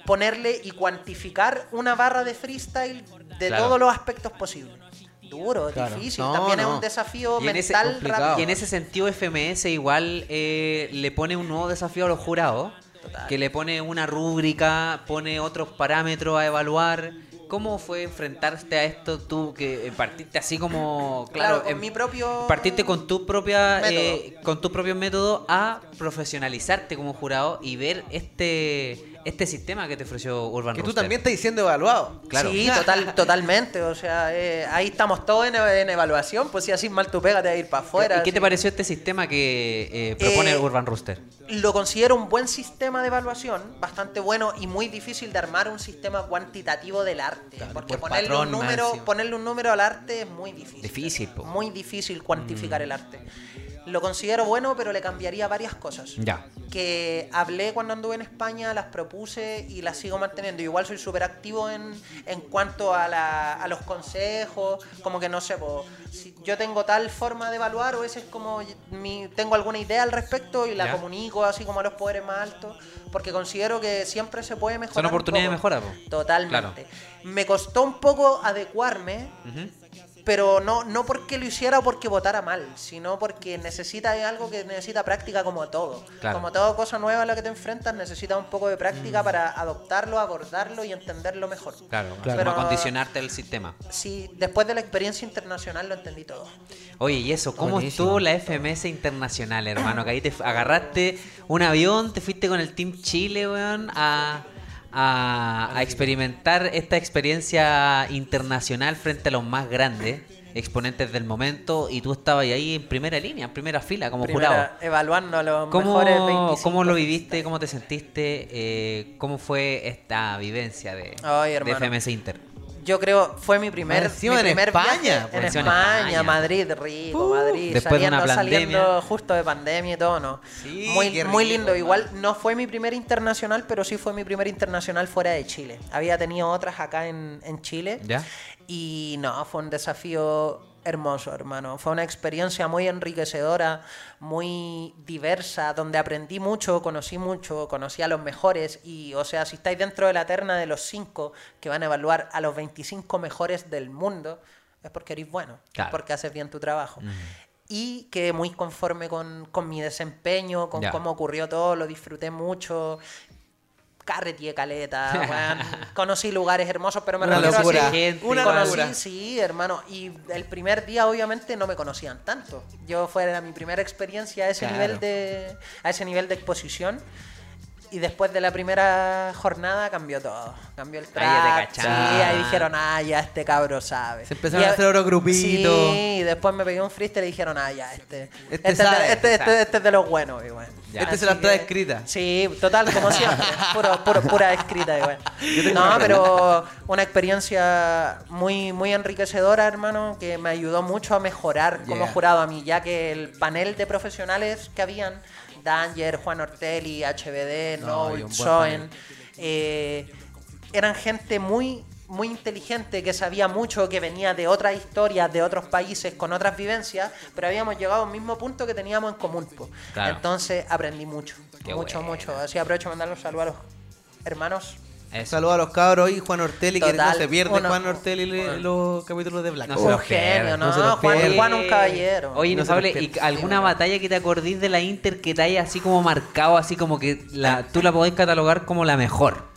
ponerle y cuantificar una barra de freestyle de Claro. todos los aspectos posibles. Duro, Claro. difícil. No, También es un desafío Y en ese- mental rápido. Y en ese sentido FMS igual eh, le pone un nuevo desafío a los jurados, Total. que le pone una rúbrica, pone otros parámetros a evaluar. ¿Cómo fue enfrentarte a esto tú que eh, partiste así como Claro, claro, con em- mi propio. partiste con tu propia eh, con tu propio método a profesionalizarte como jurado y ver este este sistema que te ofreció Urban Que tú Rooster? también estás diciendo evaluado. Claro. Sí, total, [LAUGHS] totalmente. O sea, eh, ahí estamos todos en, en evaluación. Pues si así mal tu pega, te va a ir para afuera. ¿Y qué te pareció este sistema que eh, propone Eh, Urban Rooster? Lo considero un buen sistema de evaluación, bastante bueno y muy difícil de armar un sistema cuantitativo del arte. Claro, porque por ponerle patrón un, número, ponerle un número al arte es muy difícil. Difícil, po. Muy difícil cuantificar el arte. Lo considero bueno, pero le cambiaría varias cosas. Ya. Que hablé cuando anduve en España, las propuse y las sigo manteniendo. Igual soy súper activo en, en cuanto a, la- a los consejos, como que no sé, po, si yo tengo tal forma de evaluar o ese es como mi, tengo alguna idea al respecto y la Ya. comunico así como a los poderes más altos, porque considero que siempre se puede mejorar. Son un oportunidades de mejora, po. Totalmente. Me costó un poco adecuarme, Ujú. Pero no, no porque lo hiciera o porque votara mal, sino porque necesita es algo que necesita práctica como todo. Claro. Como toda cosa nueva a la que te enfrentas, necesita un poco de Mm. práctica para adoptarlo, abordarlo y entenderlo mejor. Claro, Claro. como Pero- acondicionarte el sistema. Sí, después de la experiencia internacional lo entendí todo. Oye, y eso, ¿cómo Buenísimo. estuvo la FMS internacional, hermano? Que ahí te agarraste un avión, te fuiste con el Team Chile, weón, a, a, a experimentar esta experiencia internacional frente a los más grandes exponentes del momento y tú estabas ahí en primera línea, en primera fila, como Primera, jurado. evaluando a los mejores ¿Cómo, 25 ¿Cómo lo viviste? ¿Cómo te sentiste? Eh, ¿Cómo fue esta vivencia de, Ay, de. FMS Inter? Yo creo, fue mi primer, mi en primer España, viaje en España, España. Madrid, rico, Madrid, después de una saliendo, pandemia. saliendo justo de pandemia y todo, ¿no? Sí, muy, muy lindo. Igual no fue mi primer internacional, pero sí fue mi primer internacional fuera de Chile. Había tenido otras acá en, en Chile. ¿Ya? Y no, fue un desafío hermoso, hermano. Fue una experiencia muy enriquecedora, muy diversa, donde aprendí mucho, conocí mucho, conocí a los mejores. Y, o sea, si estáis dentro de la terna de los cinco que van a evaluar a los 25 mejores del mundo, es porque eres bueno, Claro. es porque haces bien tu trabajo. Y quedé muy conforme con, con mi desempeño, con cómo ocurrió todo, lo disfruté mucho. Carretié caleta, [LAUGHS] weón. conocí lugares hermosos, pero me Una refiero locura, gente, una Conocí, locura. sí, hermano. Y el primer día, obviamente, no me conocían tanto. Yo fue mi primera experiencia a ese Claro. nivel de. a ese nivel de exposición. Y después de la primera jornada cambió todo. Cambió el Ahí track. Sí, cachaban. ahí dijeron, ah, ya este cabro sabe. Se empezaron Y a hacer otros grupitos. Sí, y después me pegué un freestyle y dijeron, ah, ya, este. Este Este, es, sabe, de, este, este este- este es de los buenos, bueno. Ya. Este se las trae escritas. Sí, total, como siempre. [LAUGHS] Puro, puro- pura escrita, igual. No, pero una experiencia muy, muy enriquecedora, hermano, que me ayudó mucho a mejorar como Yeah. jurado a mí, ya que el panel de profesionales que habían, Danger, Juan Ortelli, HBD, No, Noel, Soen, eh, eran gente muy muy inteligente que sabía mucho, que venía de otras historias, de otros países, con otras vivencias, pero habíamos llegado a un mismo punto que teníamos en común. Claro. Entonces aprendí mucho, Qué mucho, buena. mucho. Así aprovecho de mandarle un saludo a los hermanos. Eso. Saludos a los cabros y Juan Ortelli, que no se pierde uno- Juan Ortelli le- los capítulos de Black. No un genio, ¿no? no Juan. Juan un caballero. Oye, No Inefable, los ¿y alguna batalla que te acordís de la Inter que te haya así como marcado, así como que la, tú la podés catalogar como la mejor?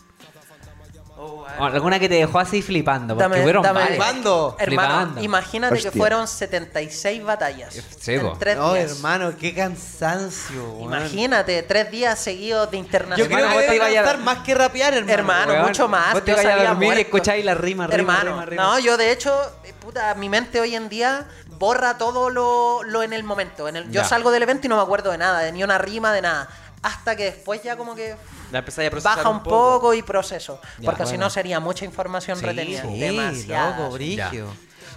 Alguna que te dejó así flipando. Porque Dame- fueron dame-. Flipando. Hermano, Flipando. imagínate que Hostia. fueron 76 batallas. Sí, en po. tres No, días. hermano, qué cansancio. Imagínate, tres días seguidos de Yo internacional. creo que vos te ibas a- cansar más que rapear, hermano. Hermano, Weón, mucho más. vos te yo vayas a dormir y escucháis la rima, rima, Hermano, rima, rima. no, yo de hecho, eh, puta, mi mente hoy en día borra todo lo, lo en el momento. En el, yo salgo del evento y no me acuerdo de nada, de ni una rima, de nada. Hasta que después ya como que La baja un poco. y proceso. Ya, porque si no sería mucha información Sí, retenida. Sí, Demasiada. loco, brigio.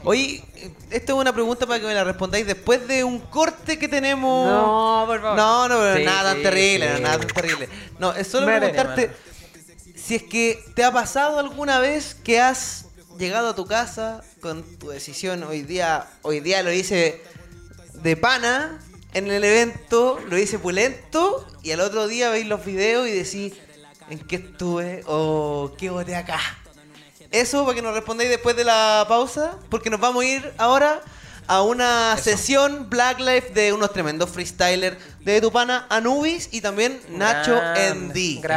Oye, esta es una pregunta para que me la respondáis después de un corte que tenemos. No, por favor. No, no, pero Sí, nada tan terrible, sí. no, nada tan terrible. No, es solo Mere. preguntarte si es que te ha pasado alguna vez que has llegado a tu casa con tu decisión hoy día, hoy día lo hice de pana en el evento, lo hice pulento y al otro día veis los videos y decís en qué estuve o qué boté acá. Eso para que nos respondáis después de la pausa, porque nos vamos a ir ahora a una sesión Black Life de unos tremendos freestylers de Tupana, Anubis y también Nacho hermanitos.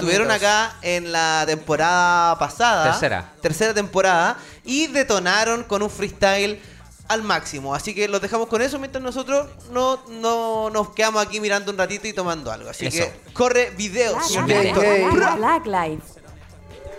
estuvieron acá en la temporada pasada. Tercera. Tercera temporada. Y detonaron con un freestyle al máximo. Así que los dejamos con eso mientras nosotros no, no nos quedamos aquí mirando un ratito y tomando algo. Así Eso. que corre videos. Black. Black, Black Life.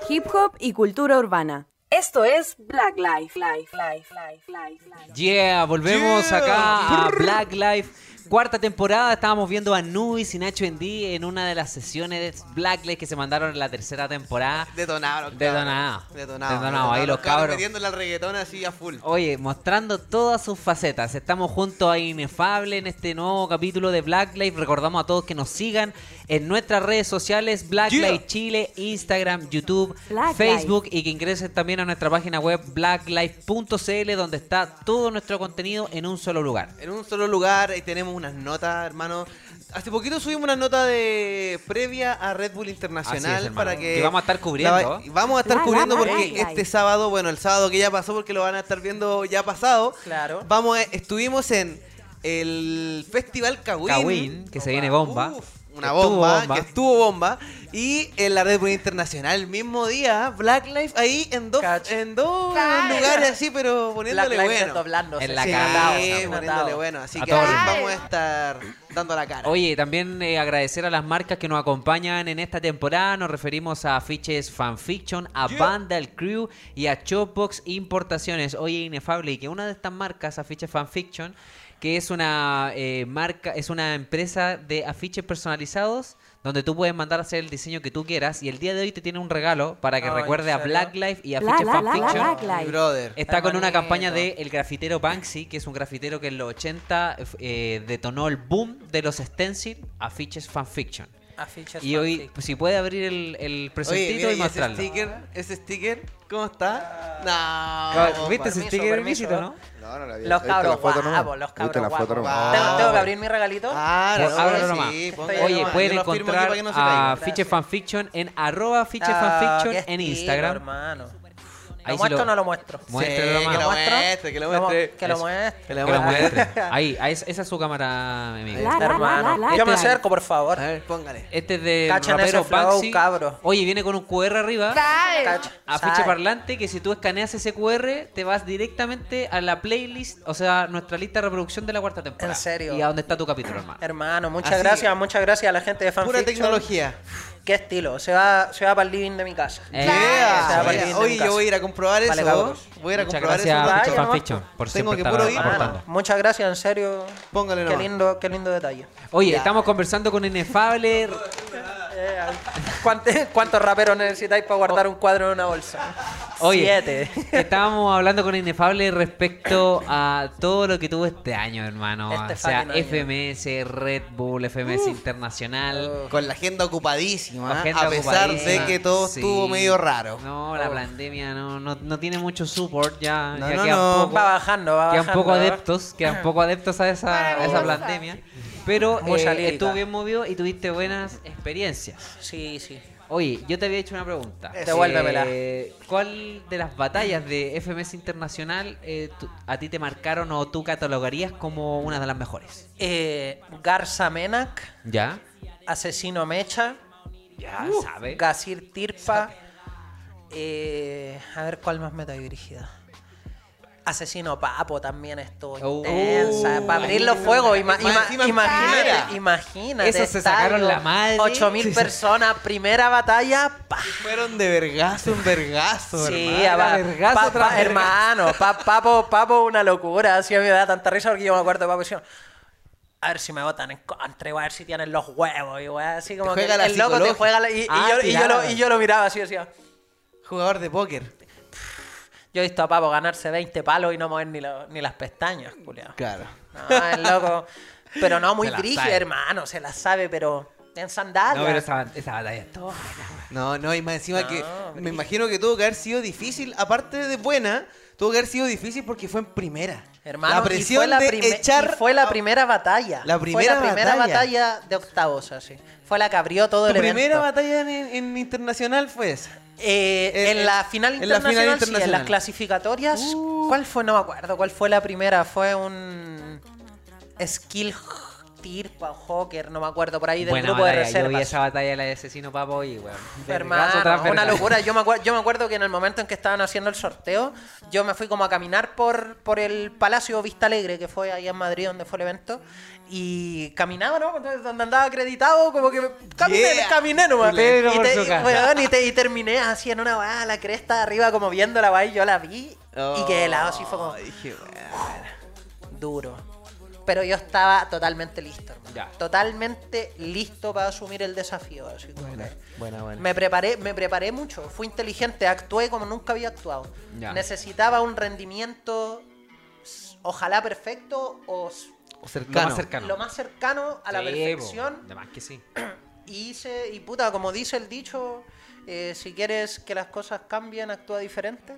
Hip hop y cultura urbana. Esto es Black Life. Life, life, life, life, life. Yeah, volvemos Yeah. acá a Black Life. Cuarta temporada, estábamos viendo a Nubis y Nacho Endy en una de las sesiones de Black Life que se mandaron en la tercera temporada. Detonaron. Detonado. Detonado. Detonado, ahí los cabros. metiéndole al reggaetón así a full. Oye, mostrando todas sus facetas. Estamos junto a Inefable en este nuevo capítulo de Black Life. Recordamos a todos que nos sigan en nuestras redes sociales, Black Yeah. Chile, Instagram, YouTube, Black Facebook y que ingresen también a nuestra página web blacklife.cl donde está todo nuestro contenido en un solo lugar. En un solo lugar y tenemos unas notas, hermano. Hace poquito subimos una nota de previa a Red Bull Internacional Así es, hermano. para que Que vamos a estar cubriendo. la vamos a estar La, cubriendo la, porque la, la. este sábado, bueno, el sábado que ya pasó porque lo van a estar viendo ya pasado. Claro. Vamos, a- estuvimos en el Festival Kawin. Kawin, que se viene bomba. Uf, una bomba, bomba. que estuvo bomba. Y en la Red Bull Internacional, el mismo día, Black Life ahí en dos, en dos lugares así, pero poniéndole bueno. desdoblándose. En la Sí, cara. Poniéndole bueno. Así A que ahí vamos a estar dando la cara. Oye, también eh, agradecer a las marcas que nos acompañan en esta temporada. Nos referimos a Afiches Fanfiction, a Vandal Crew y a Chopbox Importaciones. Oye, inefable, y que una de estas marcas, Afiches Fanfiction, que es una eh, marca, es una empresa de afiches personalizados donde tú puedes mandar a hacer el diseño que tú quieras y el día de hoy te tiene un regalo para que Oh, ¿en recuerde a? Black Life y bla, bla, Fanfiction. Black Mi Life. brother. Está con una campaña de el grafitero Banksy, que es un grafitero que en los 80 eh, detonó el boom de los stencil afiches fanfiction. Afiches Y hoy, fanfic. pues, si puede abrir el, el Oye, presentito mira, y ¿y ese mostrarlo. sticker, ese sticker, ¿cómo está? No. Ah, ¿Viste ese sticker permiso. ilícito, no? No, no la vi. Los cabros guapos, los cabros guapos. ¿Tengo, tengo que abrir mi regalito? Ah, Pues, no, sí, nomás. póngalo Oye, nomás. pueden encontrar no a. Fiche Fanfiction en arroba Fiche Ah, Fanfiction en Instagram. hermano. Ahí ¿Lo sí muestro lo- o no lo muestro? Muéstralo Sí, nomás. que lo ¿Muestro? muestre, que lo muestre. Que lo muestre. Que lo Que lo muestre. [LAUGHS] Ahí, ahí es- esa es su cámara, mi amigo. La, la, la, Hermano, la, la, yo me acerco, por favor. A ver, póngale. Este es de Cachen rapero Banksy. cabro. Oye, viene con un QR arriba. Cacha, Afiche ¿sabe? parlante que si tú escaneas ese QR te vas directamente a la playlist, o sea, nuestra lista de reproducción de la cuarta temporada. ¿En serio? Y a donde está tu capítulo, hermano. Hermano, muchas Así gracias, muchas gracias a la gente de Pura Fanfiction. tecnología. [LAUGHS] Qué estilo, se va, se va para el living de mi casa. Eh, Yeah. Se va para el living de Oye, mi yo voy a ir a comprobar eso. Vale, cabros. Voy a ir a Muchas comprobar gracias eso. Vaya, Fanfiction por Tengo que puro ir. aportando. Muchas gracias, en serio. Póngale Qué nomás. lindo, qué lindo detalle. Oye, Ya. estamos conversando con Inefable. [LAUGHS] Eh, ¿cuántos, ¿Cuántos raperos necesitáis para guardar un cuadro en una bolsa? Oye, Siete. estábamos hablando con Inefable respecto a todo lo que tuvo este año, hermano. Este o sea, año. FMS, Red Bull, FMS Internacional. Con la agenda ocupadísima, ¿eh? Agenda a pesar ocupadísima. de que todo Sí. estuvo medio raro. No, la Oh. pandemia no, no, no tiene mucho support ya. No, ya no, quedan no. poco- Va bajando, va quedan bajando. poco adeptos, quedan poco adeptos a esa, a esa pandemia. Pero eh, estuvo bien movido y tuviste buenas experiencias. Sí, sí. Oye, yo te había hecho una pregunta. Devuélvemela. Eh, ¿Cuál de las batallas de FMS Internacional eh, tú- a ti te marcaron o tú catalogarías como una de las mejores? Eh, Garza Menac, ¿Ya? Asesino Mecha, Ya, Uh, sabe. Gasir Tirpa Eh, a ver cuál más meta dirigida. Asesino Papo también estuvo Oh. intensa. Para abrir los fuegos, ima- ima- imagínate, imagínate. Esos se sacaron la madre. 8000 Sí, sí. personas, primera batalla. pa. Fueron de vergazo en vergazo, Sí, hermano. a- vergazo pa- tras pa- vergazo. hermano, pa- Papo, Papo, una locura. Así a mí me da tanta risa porque yo me acuerdo de Papo diciendo, A ver si me votan en contra, igual, a ver si tienen los huevos, igual, así como que el loco te juega la- y, y Ah, yo, y, yo lo, y yo lo miraba así, decía. Jugador de póker. Yo he visto a Papo ganarse 20 palos y no mover ni, lo- ni las pestañas, culiao. Claro. No, el loco. Pero no muy sabe. hermano, se la sabe, pero en sandalias. No, pero esa, esa batalla es todo. No, no, y más encima No, que me imagino que tuvo que haber sido difícil, aparte de buena, tuvo que haber sido difícil porque fue en primera. Hermano, la y presión fue la, de echar y fue la primera batalla. La fue primera la primera batalla. batalla. de octavos, así. Fue la que abrió todo Tu el primera evento. batalla en, en internacional fue esa. Eh, Eh, en eh, la final en la final internacional, sí, en las clasificatorias. ¿Cuál fue? No me acuerdo. ¿Cuál fue la primera? Fue un skill tirpa o Hawker, no me acuerdo, por ahí del Buena grupo de batalla. Yo vi reservas. esa batalla de la de asesino papo y weón. Hermano, una locura. Yo me, acuer- yo me acuerdo que en el momento en que estaban haciendo el sorteo, yo me fui como a caminar por, por el Palacio Vista Alegre, que fue ahí en Madrid donde fue el evento, y caminaba, ¿no? Entonces, donde andaba acreditado, como que caminé, Yeah. caminé nomás. Y, te- weón, y te- y terminé así en una weá, la cresta de arriba, como viendo la weá, y yo la vi, y quedé helado, así fue como Oh, duro. Pero yo estaba totalmente listo, hermano. Ya. Totalmente listo para asumir el desafío. Así como que- Buena, buena. me preparé, me preparé mucho, fui inteligente, actué como nunca había actuado. Ya. Necesitaba un rendimiento, ojalá perfecto o O Lo cercano. más cercano. lo más cercano a la Sí, perfección. De más que sí. [CLEARS THROAT] Y hice, y puta, como dice el dicho, eh, si quieres que las cosas cambien, actúa diferente.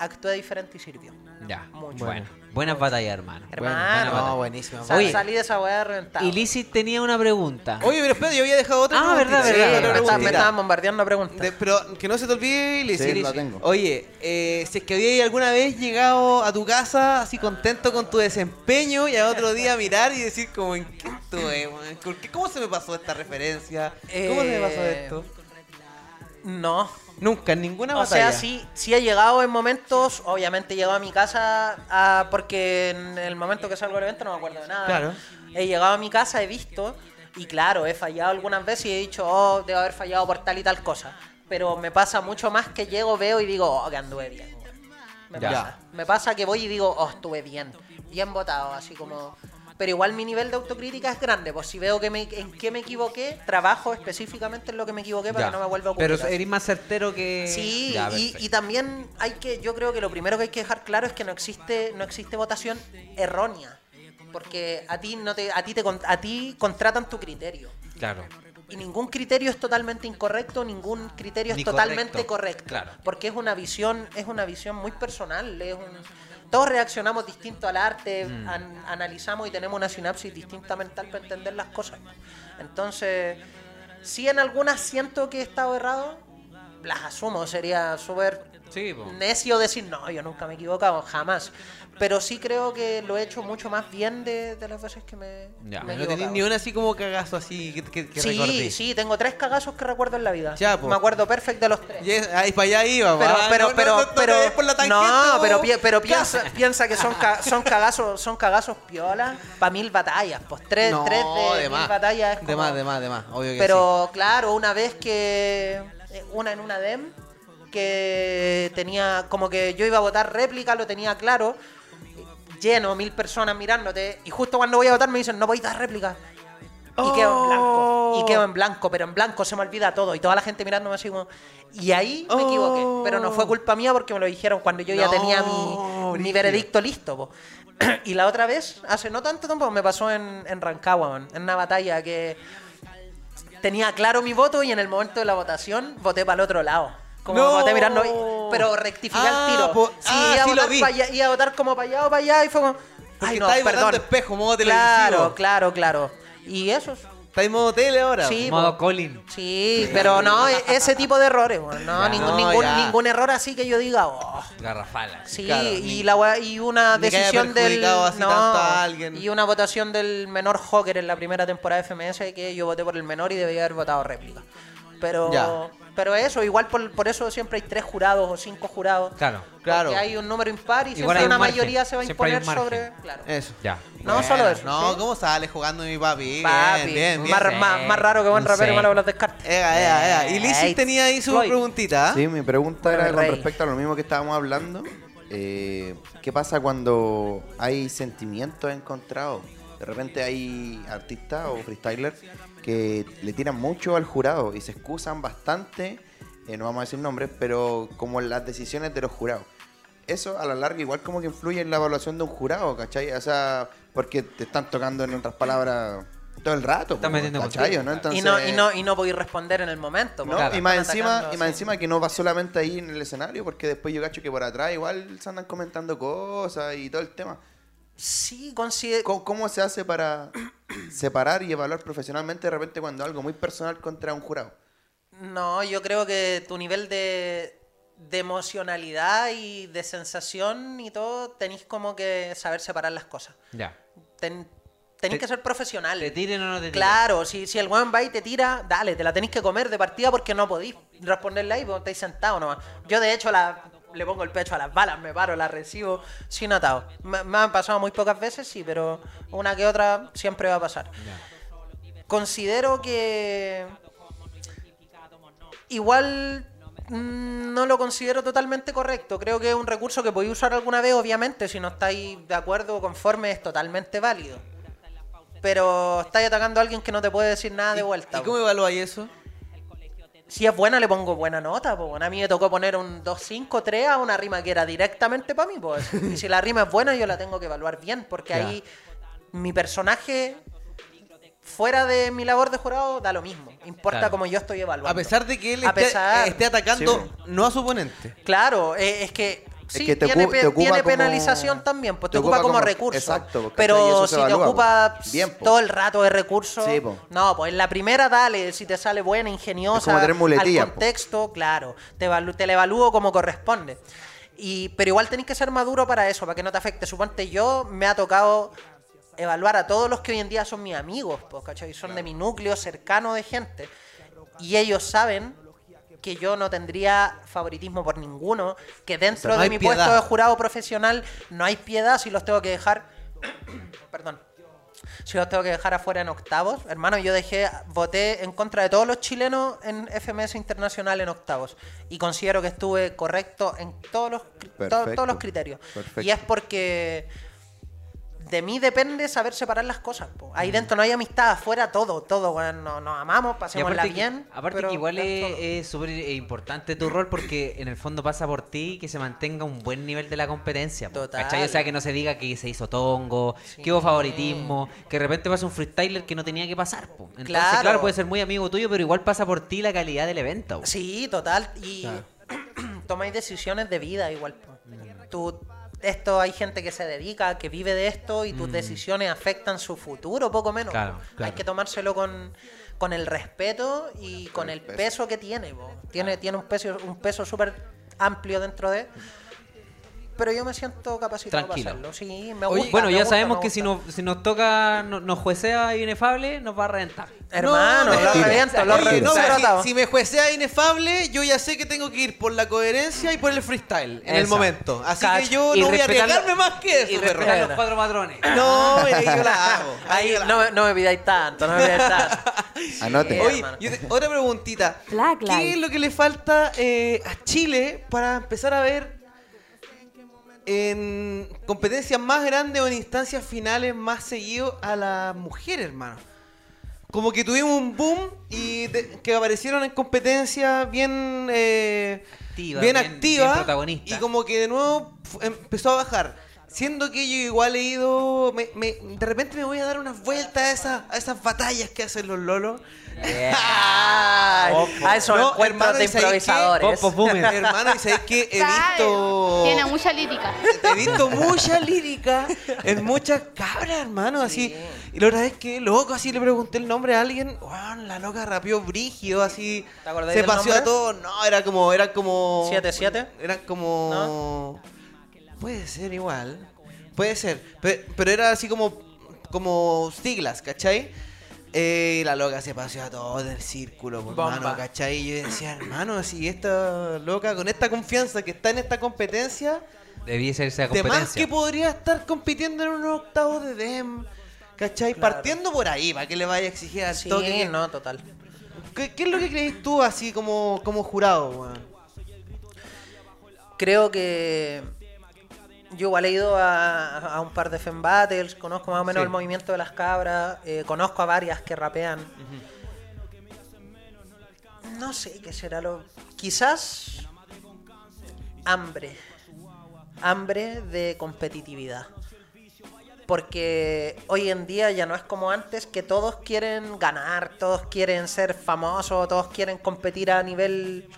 Actúa diferente y sirvió. Ya. Mucho. Bueno. Buenas batallas, hermano. Hermano, No, buenísimo. Sal- Oye. salí de esa weá reventado. Y Lizzy tenía una pregunta. Oye, pero espera, yo había dejado otra Ah, verdad, Sí, verdad, me, está- me estaban bombardeando preguntas. De- pero que no se te olvide, Lizzy. Sí, la tengo. Oye, eh, si es que habías alguna vez llegado a tu casa así contento con tu desempeño y al otro día mirar y decir como, ¿en qué estuve? weón? ¿Por qué- ¿Cómo se me pasó esta referencia? ¿Cómo se me pasó Eh, esto? No, Nunca, en ninguna O batalla. sea, sí, sí he llegado en momentos, obviamente he llegado a mi casa a- porque en el momento que salgo del evento no me acuerdo de nada. Claro. He llegado a mi casa, he visto y claro, he fallado algunas veces y he dicho, oh, debo haber fallado por tal y tal cosa. Pero me pasa mucho más que llego, veo y digo, oh, que anduve bien. Me Ya. pasa. Me pasa que voy y digo, oh, estuve bien. Bien votado, así como... Pero igual mi nivel de autocrítica es grande, pues si veo que me, en qué me equivoqué, trabajo específicamente en lo que me equivoqué para Ya. que no me vuelva a ocurrir. Pero eres más certero que. Sí, Ya, y, también hay que, yo creo que lo primero que hay que dejar claro es que no existe, no existe votación errónea, porque a ti no te, a ti te, a ti contratan tu criterio Claro. y ningún criterio es totalmente incorrecto, ningún criterio es Ni totalmente correcto, correcto, claro. porque es una visión, es una visión muy personal, es un- todos reaccionamos distinto al arte, Mm. an- analizamos y tenemos una sinapsis distinta mental para entender las cosas. Entonces, si en algunas siento que he estado errado, las asumo, sería súper Sí, necio decir, no, yo nunca me he equivocado, jamás. Pero sí creo que lo he hecho mucho más bien de, de las veces que me, Ya, me he no tenés equivocado. ni una así como cagazo así que, que, que Sí, recordé. sí, tengo tres cagazos que recuerdo en la vida. Ya. Me acuerdo perfecto de los tres. Y es- ahí para allá iba, Pero, pero, No, no, pero, no, pero, tangente, no, pero, pi- pero piensa, piensa que son, ca- son cagazos, son cagazos piola para mil batallas, pues tres, No, tres de, de mil más. batallas es De como- más, de más, de más. Obvio que Pero claro, una vez que. eh, Una en una DEM, que tenía. Como que yo iba a votar réplica, lo tenía claro. Lleno, mil personas mirándote. Y justo cuando voy a votar me dicen, no voy a dar réplica. Y quedo en blanco. Y quedo en blanco, pero en blanco se me olvida todo. Y toda la gente mirándome así como. Y ahí me equivoqué. Pero no fue culpa mía porque me lo dijeron cuando yo ya No, tenía mi, veredicto listo. po. [CLEARS THROAT] y la otra vez, hace no tanto tiempo, me pasó en, en Rancagua, man, en una batalla que tenía claro mi voto y en el momento de la votación voté para el otro lado. Como No. voté mirando, pero rectifiqué Ah, el tiro. po- sí, ah, iba, a sí votar vi. pa' allá- iba a votar como para allá o para allá y fue como. Porque Ay, no, estáis perdón. espejo, modo Claro, televisivo. claro, claro. Y eso. Está en modo tele ahora. Sí, Modo. Colin. Sí, pero no, e- ese tipo de errores, no, Ya. ningún, No, ningún, error así que yo diga, oh, Garrafala. Sí, Claro, y, ni- la wea- y una ni que haya decisión del. así no, tanto a alguien. Y una votación del menor Joker en la primera temporada de FMS que yo voté por el menor y debía haber votado réplica. Pero, Ya. Pero eso, igual por, por eso siempre hay tres jurados o cinco jurados. Claro. Claro. Porque hay un número impar y Igual siempre hay un una margen, mayoría se va a imponer sobre. Claro. Eso. Ya. No Bueno, solo eso. No, ¿sí? ¿cómo sale jugando mi papi? Papi, bien, bien. Más, Sí. más- más raro que buen rapero y sí. malo los descartes. Ea, ea, ea. Y Lizzy Ey, tenía ahí su Floyd. preguntita. ¿ah? Sí, mi pregunta era con respecto a lo mismo que estábamos hablando. Eh, ¿Qué pasa cuando hay sentimientos encontrados? De repente hay artistas o freestylers que le tiran mucho al jurado y se excusan bastante, eh, no vamos a decir nombres, pero como las decisiones de los jurados. Eso a la larga igual como que influye en la evaluación de un jurado, ¿cachai? O sea, porque te están tocando en otras palabras todo el rato, Están po, metiendo. ¿no? Entonces, y, no, y, no, y no podéis responder en el momento. ¿no? Claro. y más encima, y más encima que no va solamente ahí en el escenario, porque después yo cacho que por atrás igual se andan comentando cosas y todo el tema. Sí, considero. ¿Cómo, cómo se hace para [CLEARS THROAT] separar y evaluar profesionalmente de repente cuando algo muy personal contra un jurado? No, yo creo que tu nivel de, de emocionalidad y de sensación y todo, tenéis como que saber separar las cosas. Ya. Ten- tenéis Te- que ser profesional. ¿Te tiren o no te tiren? Claro, si, si el weón va y te tira, dale, te la tenéis que comer de partida porque no podéis responderle ahí porque estáis sentados nomás. Yo de hecho la, le pongo el pecho a las balas, me paro, las recibo sin atado. Me, me han pasado muy pocas veces, sí, pero una que otra siempre va a pasar. Considero que igual mm, no lo considero totalmente correcto. Creo que es un recurso que podéis usar alguna vez, obviamente, si no estáis de acuerdo o conforme, es totalmente válido. Pero estáis atacando a alguien que no te puede decir nada de vuelta. ¿Y cómo evaluáis eso? Si es buena, le pongo buena nota. Po. A mí me tocó poner un 2-5, 3 a una rima que era directamente para mí. Pues. Y si la rima es buena, yo la tengo que evaluar bien. Porque ahí mi personaje, fuera de mi labor de jurado, da lo mismo. Importa Claro. cómo yo estoy evaluando. A pesar de que él A esté, pesar. esté atacando Sí, no a su oponente. Claro, eh, es que. Sí, que te tiene, te ocupa tiene como- penalización también, pues te, te ocupa, ocupa como, como- recurso. exacto. Y pero si te ocupa po. Bien, po. todo el rato de recurso, Sí, po. no, pues en la primera dale, si te sale buena, ingeniosa, Es como al po. contexto, claro, te, te la evalúo como corresponde. Y, pero igual tenés que ser maduro para eso, para que no te afecte. Suponte yo, me ha tocado evaluar a todos los que hoy en día son mis amigos, pues, ¿cachai? Son de mi núcleo cercano de gente. Y ellos saben que yo no tendría favoritismo por ninguno, que dentro O sea, no de mi piedad. puesto de jurado profesional no hay piedad si los tengo que dejar. [COUGHS] Perdón. Si los tengo que dejar afuera en octavos, hermano, yo dejé, voté en contra de todos los chilenos en FMS Internacional en octavos. Y considero que estuve correcto en todos los, to- todos los criterios. Perfecto. Y es porque de mí depende saber separar las cosas. po. Mm. Ahí dentro no hay amistad, afuera todo, todo. Nos, nos amamos, pasémosla aparte, que- bien. aparte que igual es súper importante tu rol porque en el fondo pasa por ti que se mantenga un buen nivel de la competencia. Total. ¿cachai? O sea, que no se diga que se hizo tongo, que hubo favoritismo, que de repente pasa un freestyler que no tenía que pasar. po. Entonces, claro. Claro. puede ser muy amigo tuyo, pero igual pasa por ti la calidad del evento. po. Sí, total. Y [CLEARS THROAT] tomáis decisiones de vida igual. po. Tú, esto hay gente que se dedica, que vive de esto y tus decisiones afectan su futuro, poco menos. Mm. Claro. Hay que tomárselo con, con el respeto y con el peso. peso que tiene. Tiene, tiene un peso, un peso súper amplio dentro de... Pero yo me siento capacitado Tranquilo. para hacerlo. Sí, me Oye, gusta. bueno, me ya gusta, sabemos que si nos, si nos toca, no- nos juecea inefable, nos va a reventar. Hermano, No, lo mentira. reviento, lo Oye, reviento. no, pero tratado. si, si me juecea inefable, yo ya sé que tengo que ir por la coherencia y por el freestyle en el momento. Así Cacho. que yo Y no voy a arriesgarme más que eso, Y perro. los cuatro patrones. No, ahí yo la hago. Ahí Ahí no, me- no me pidáis tanto, no me pidáis tanto. [LAUGHS] Anote. Sí. Oye, hermano. yo te- otra preguntita. Black ¿Qué es lo que le falta eh, a Chile para empezar a ver en competencias más grandes o en instancias finales más seguido a las mujeres, hermano? Como que tuvimos un boom y de- que aparecieron en competencias bien, eh, Activa, bien, bien- activas bien y como que de nuevo empezó a bajar. Siendo que yo igual he ido, me- me- de repente me voy a dar unas vueltas a esas, a esas batallas que hacen los lolos. [LAUGHS] Ay, a esos No, encuentros hermano, de ¿y sabéis qué? improvisadores. [LAUGHS] Hermano, y sabéis que he visto. Tiene mucha lírica. [LAUGHS] He visto mucha lírica en muchas cabras, hermano, así. Y la otra vez que loco, así le pregunté el nombre a alguien, la loca rapió brígido, así. ¿Te acordáis Se paseó a nombre? todo. No, era como, era como. ¿7-7? Era como. Puede ser igual. Puede ser. Pero, pero era así como. como siglas, ¿cachai? eh, la loca se paseó a todo el círculo, por Bomba. mano, ¿cachai? Y yo decía, hermano, si esta loca, con esta confianza que está en esta competencia, Debiese irse a de más competencia. que podría estar compitiendo en unos octavos de DEM, ¿cachai? Claro. Partiendo por ahí, para que le vaya a exigir al Sí, toque. no, total. ¿Qué, qué es lo que crees tú así como, como jurado, weón? Creo que yo igual he ido a, a un par de Fem Battles, conozco más o menos Sí. el movimiento de las cabras, eh, conozco a varias que rapean. No sé qué será lo... Quizás hambre. Hambre de competitividad. Porque hoy en día ya no es como antes que todos quieren ganar, todos quieren ser famosos, todos quieren competir a nivel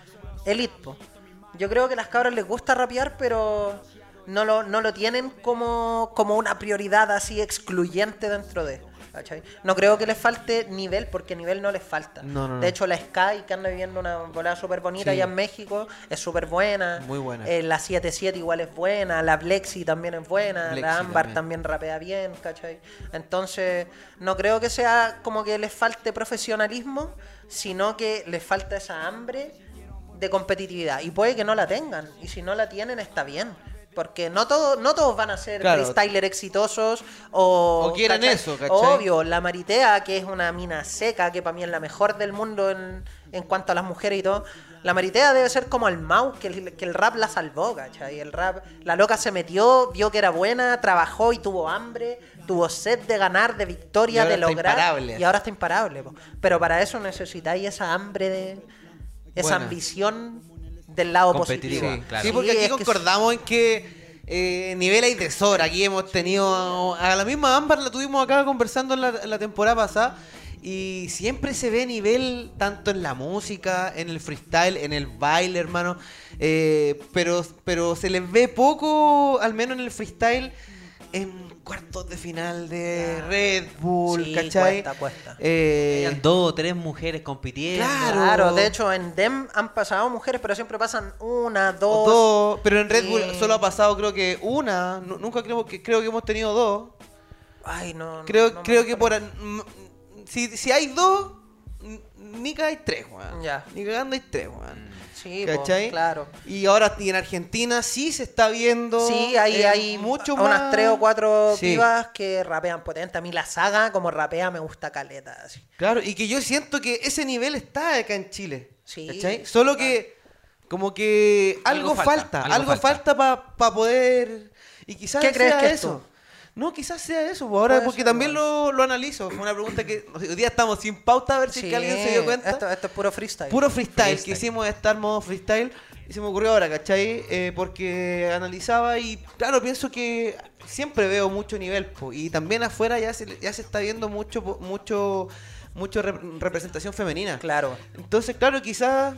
elite. Yo creo que a las cabras les gusta rapear, pero no lo, no lo tienen como, como una prioridad así excluyente dentro de. ¿cachai? No creo que les falte nivel, porque nivel no les falta. No, no. De hecho, la Sky, que anda viviendo una volada súper bonita Sí. allá en México, es súper buena. Muy buena. Eh, la 77 igual es buena, la Blexi también es buena, Blexi la Ámbar también. también. rapea bien, ¿cachai? Entonces, no creo que sea como que les falte profesionalismo, sino que les falta esa hambre de competitividad. Y puede que no la tengan, y si no la tienen está bien. Porque no, todo, no todos van a ser Claro. freestyler exitosos o... O quieren ¿cachai? eso, ¿cachai? Obvio, la Maritea, que es una mina seca, que para mí es la mejor del mundo en, en cuanto a las mujeres y todo. La Maritea debe ser como el Mau, que el, que el rap la salvó, ¿cachai? El rap, la loca se metió, vio que era buena, trabajó y tuvo hambre, tuvo sed de ganar, de victoria, de lograr. imparable. Y ahora está imparable. po. Pero para eso necesitáis esa hambre de. esa Buena. ambición del lado Competitiva, positivo. Sí, claro. Sí, porque aquí concordamos en que eh, nivel hay de sobra. Aquí hemos tenido a la misma Ámbar, la tuvimos acá conversando en la, en la temporada pasada. Y siempre se ve nivel tanto en la música, en el freestyle, en el baile, hermano. Eh, pero, pero se les ve poco, al menos en el freestyle, en cuartos de final de Red Bull, Sí, ¿cachai? cuesta, cuesta. Eh, dos o tres mujeres compitiendo. Claro. Claro, de hecho en DEM han pasado mujeres, pero siempre pasan una, o dos. dos, pero en Red Bull solo ha pasado creo que una, nu- nunca creo que creo que hemos tenido dos. Ay, no. Creo, no creo que por si, si hay dos, ni hay tres, weón. Ya. Ni cagando hay tres, weón. Sí, po, ¿Cachai? claro. Y ahora y en Argentina sí se está viendo. Sí, hay, eh, hay mucho unas más. tres o cuatro Sí. pibas que rapean potente. A mí la saga, como rapea, me gusta caleta. así. Claro, y que yo siento que ese nivel está acá en Chile. Sí, ¿cachai? Solo que como que algo, Algo falta, falta, algo, falta para poder y quizás ¿Qué crees que es eso. No, quizás sea eso, pues, ahora Puede porque ser, también lo, lo analizo. Fue una pregunta que hoy día estamos sin pauta a ver si es que alguien se dio cuenta. Esto, esto es puro freestyle. Puro freestyle, Freestyle. que hicimos estar modo freestyle. Y se me ocurrió ahora, ¿cachai? Eh, porque analizaba y claro, pienso que siempre veo mucho nivel. po, y también afuera ya se, ya se está viendo mucho, mucho, mucho rep- representación femenina. Claro. Entonces, claro, quizás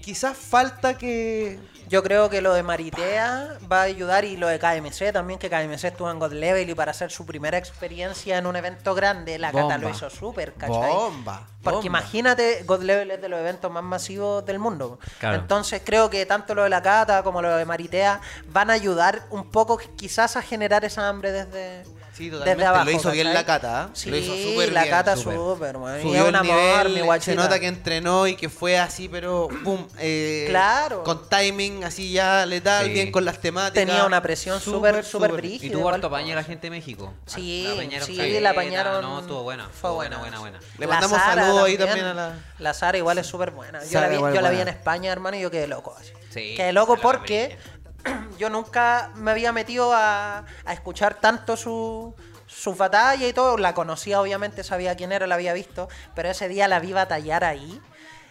quizás falta que... Yo creo que lo de Maritea va a ayudar y lo de KMC también, que KMC estuvo en God Level y para hacer su primera experiencia en un evento grande, la Cata lo hizo súper, ¿cachai? Bomba. Porque bomba. imagínate, God Level es de los eventos más masivos del mundo. Claro. Entonces creo que tanto lo de la Cata como lo de Maritea van a ayudar un poco quizás a generar esa hambre desde, Sí, desde totalmente. abajo. lo hizo bien ¿cachai? la Cata, ¿eh? Sí, lo hizo súper la bien. Cata súper. Y Subió el un amor, nivel, mi se nota que entrenó y que fue así, pero boom, eh, Claro. con timing así ya letal, Sí. bien con las temáticas. Tenía una presión súper, súper Y brígida. tuvo igual, harto apaño la gente de México. Sí, La apañaron sí, caleta, la apañaron. No, estuvo buena. Fue buena, buena. buena, buena. Le La mandamos Sara saludos ahí también a la... La Sara igual es súper buena. Yo, Sara la vi, igual yo la vi buena. en España, hermano, y yo quedé loco. así. Sí, quedé loco la porque [CLEARS THROAT] yo nunca me había metido a, a escuchar tanto su, su batalla y todo. La conocía, obviamente, sabía quién era, la había visto. Pero ese día la vi batallar ahí.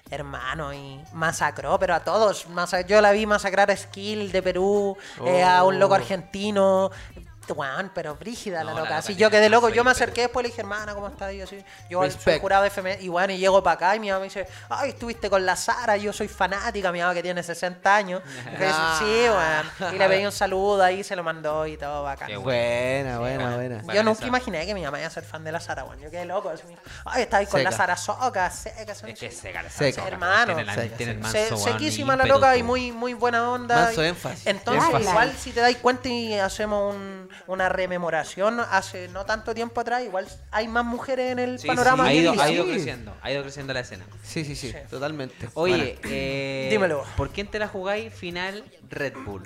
Hermano, y masacró, pero a todos. Yo la vi masacrar a Skill de Perú, eh, a un loco Oh. argentino. Weón, pero brígida la No, la loca. Así yo quedé loco. Yo me acerqué después le dije, hermana, ¿cómo estás? Y yo así, yo soy jurado de FM. Y bueno, y llego para acá y mi mamá me dice, ay, estuviste con la Sara, yo soy fanática, mi mamá que tiene 60 años. Y [LAUGHS] sí, weón. Y le pedí un saludo ahí, se lo mandó y todo bacán. Qué Buena, buena, buena. Yo nunca esa. imaginé que mi mamá iba a ser fan de la Sara, weón. Yo quedé loco. así, ay, estaba ahí con la Seca. Sara Soca, seca. Es que seca la Seca. salsa, Hermano. La- sequísima la loca y muy, muy buena onda. Manso Y- énfasis. Entonces, igual si te dais cuenta y hacemos un, una rememoración hace no tanto tiempo atrás, igual hay más mujeres en el Sí, panorama. sí, ha, ido, ha creciendo, ha ido creciendo la escena. Sí, sí, sí, totalmente. Oye, eh, Dímelo. ¿por quién te la jugáis final Red Bull?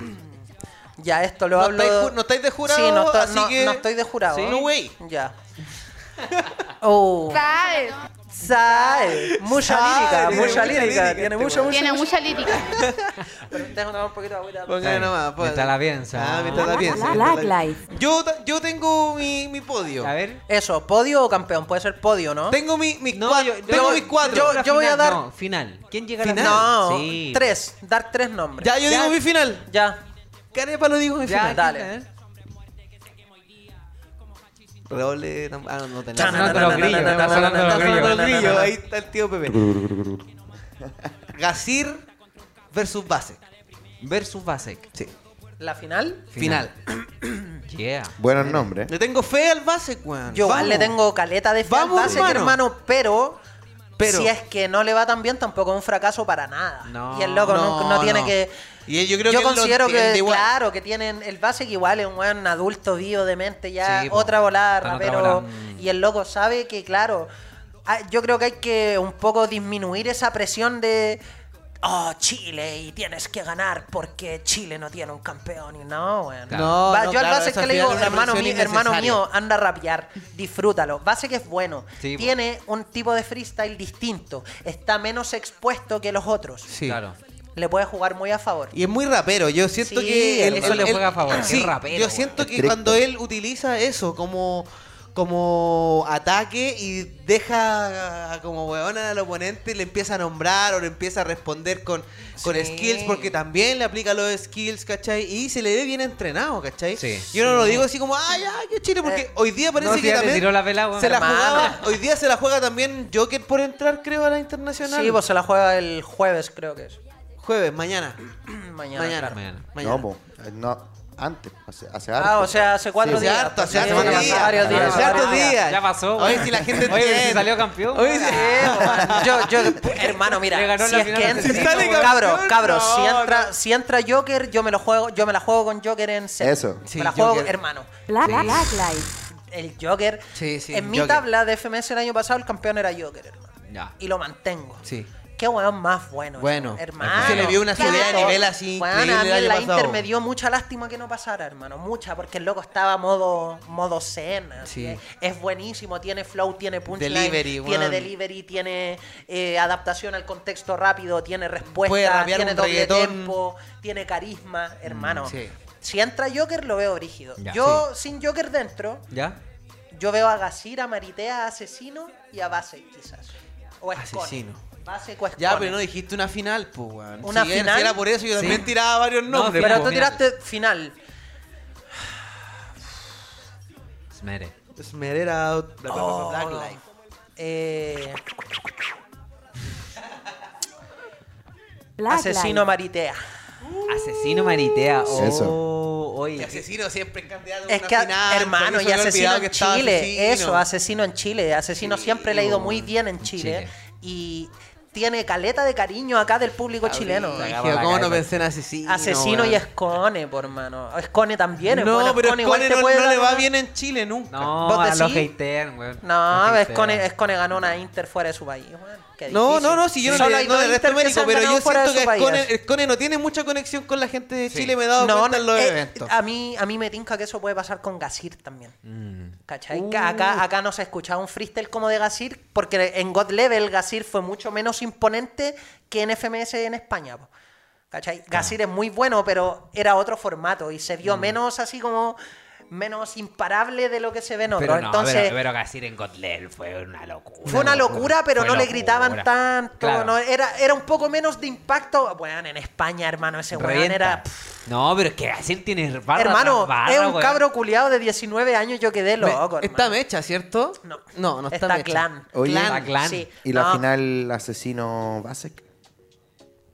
Ya, esto lo No hablo. estáis no estáis de jurado, Sí, no, estoy- así no- que- no estoy de jurado. Sí, no, güey. Ya. [LAUGHS] Oh. ¿Sabes? Sabe. Mucha lírica, tiene mucha mucha lírica. lírica Tiene este mucha, mucha. Tiene mucha lírica. [LAUGHS] Pero déjame tomar un poquito de agüita. Póngale Sí, nomás. pues. mientras la piensa. Ah, mientras la piensa. La- Life. Yo, yo tengo mi, mi podio. A ver. Eso, podio o campeón, puede ser podio, ¿no? Tengo mi, mis No, cuatro. tengo mis cuatro. yo- yo voy a dar- no, final. ¿Quién llega a la Final. No, Sí. tres, dar tres nombres. ya, yo Ya. digo mi final. Ya. Carepa lo digo mi Ya, final. dale. Redoble. tam- Ah, no, los grillos, na, está sonando los ahí está el tío Pepe. [LAUGHS] Gasir versus Base. Versus Basek. Sí. ¿La final? Final. [CLEARS THROAT] Yeah. Buenos nombres. Le tengo fe al Base, weón. Yo Vamos. le tengo caleta de fe al Vamos, Basek, hermano. hermano, pero, Pero- si es que no le va tan bien, tampoco es un fracaso para nada. No, y el loco no, no, no tiene no. que... Y yo creo que considero que, igual. claro, que tienen el Basek igual es un weón adulto, vivo, demente, ya Sí, po. otra volada, otra rapero. volada. Y el loco sabe que, claro, ah, yo creo que hay que un poco disminuir esa presión de... Oh, Chile, y tienes que ganar porque Chile no tiene un campeón. Y no, weón. No, Va, no, yo al claro, base que le digo, hermano, mío, hermano mío, anda a rapear, disfrútalo. Base que es bueno, Sí, tiene un tipo de freestyle distinto, está menos expuesto que los otros. Sí. Claro. Le puede jugar muy a favor. Y es muy rapero. Yo siento Sí, que. él- eso él- le él- juega a favor, Sí, es rapero, yo siento que Estricto. cuando él utiliza eso como. Como ataque y deja como weona al oponente, le empieza a nombrar o le empieza a responder con, con skills, porque también le aplica los skills, ¿cachai? Y se le ve bien entrenado, ¿cachai? Sí. Yo no lo digo así como, ay, ay, qué chile, porque Eh, hoy día parece no, que también tiró la pela, weón. se la Hermano. jugaba, hoy día se la juega también Joker por entrar, creo, a la internacional. Sí, pues se la juega el jueves, creo que es. Jueves, mañana. [CLEARS THROAT] Mañana. Mañana. claro. Mañana. Mañana. No, po, eh, no, antes, hace, hace Ah, o sea, hace cuatro días. harto, hace Sí, harto hace días. varios días. Hace hartos varios días. Ya pasó, Oye, weón. si la gente Oye, entiende. si salió campeón. Oye, sí. Sí, weón. yo, yo, [LAUGHS] hermano, mira, Le ganó si la es final que entra, cabro, cabro, si entra, no. si entra Joker, yo me lo juego, yo me la juego con Joker en set. Eso. Sí, me la juego, Joker. hermano. Black, Black Life. El Joker. Sí, sí, en mi Joker. tabla de FMS el año pasado, el campeón era Joker, hermano. Ya. Y lo mantengo. Sí. Qué weón más bueno. Bueno, hermano. se le vio una subida de nivel así increíble a mí la pasado. Inter me dio mucha lástima que no pasara, hermano. Mucha, porque el loco estaba modo, modo zen. Sí. Es buenísimo, tiene flow, tiene punchline, Delivery, tiene weón. delivery, tiene eh, adaptación al contexto rápido, tiene respuesta, tiene doble reggaetón. tempo, tiene carisma, hermano. sí. Si entra Joker, lo veo brígido. Ya. Yo, sin Joker dentro, ¿Ya? yo veo a Gasir, a Maritea, a Asesino y a Base, quizás. O Escone. Asesino. Base Ya, pero no dijiste una final, pues, weón. Una Si era- final. si era por eso, yo Sí. también tiraba varios No, nombres. Pero po, tú tiraste final. Smere. Esmerera, Black, Oh. Black Life. Eh, Black asesino Life. Maritea. Asesino Maritea. Oh, Eso. Oye. Y asesino siempre en candidato a Es una que, final. hermano, y asesino en Chile. Asesino. Eso, asesino en Chile. Asesino Sí, siempre le ha ido muy bien en Chile. Chile. Y tiene caleta de cariño acá del público chileno. Dije, la ¿Cómo no pensé en asesino? Asesino y? Escone, por hermano. Escone también es No, bueno. pero Escone Escone no, puede no dar le va una- bien en Chile nunca. No, ¿Vos a los haters, weón. No, Los Escone. Escone ganó una Inter fuera de su país. weón. Qué No, no, no, si yo no le, no le resto pero yo de siento que. Escone, Escone no tiene mucha conexión con la gente de Sí. Chile, me he dado No, cuenta en los eh, eventos. A mí, a mí me tinca que eso puede pasar con Gasir también. Mm. ¿Cachai? Que Acá, acá no se ha escuchado un freestyle como de Gasir, porque en God Level Gasir fue mucho menos imponente que en FMS en España. po. ¿Cachai? Gasir es muy bueno, pero era otro formato y se Mm. vio menos así como menos imparable de lo que se ve en otros. Pero no, Entonces, pero, pero Gasir en Gotlel fue una locura. fue una locura, pero no le gritaban tanto. Claro. no, era, era un poco menos de impacto. Bueno, en España, hermano, ese weón era. No, pero es que Gasir tiene barra hermano, barra, es un weón. cabro culiado de 19 años. Yo quedé Me- loco. está hermano. mecha, ¿cierto? No. no, no está, Está mecha. clan. Oye, Clan. Está clan. Sí. ¿Y la No, final asesino Basek?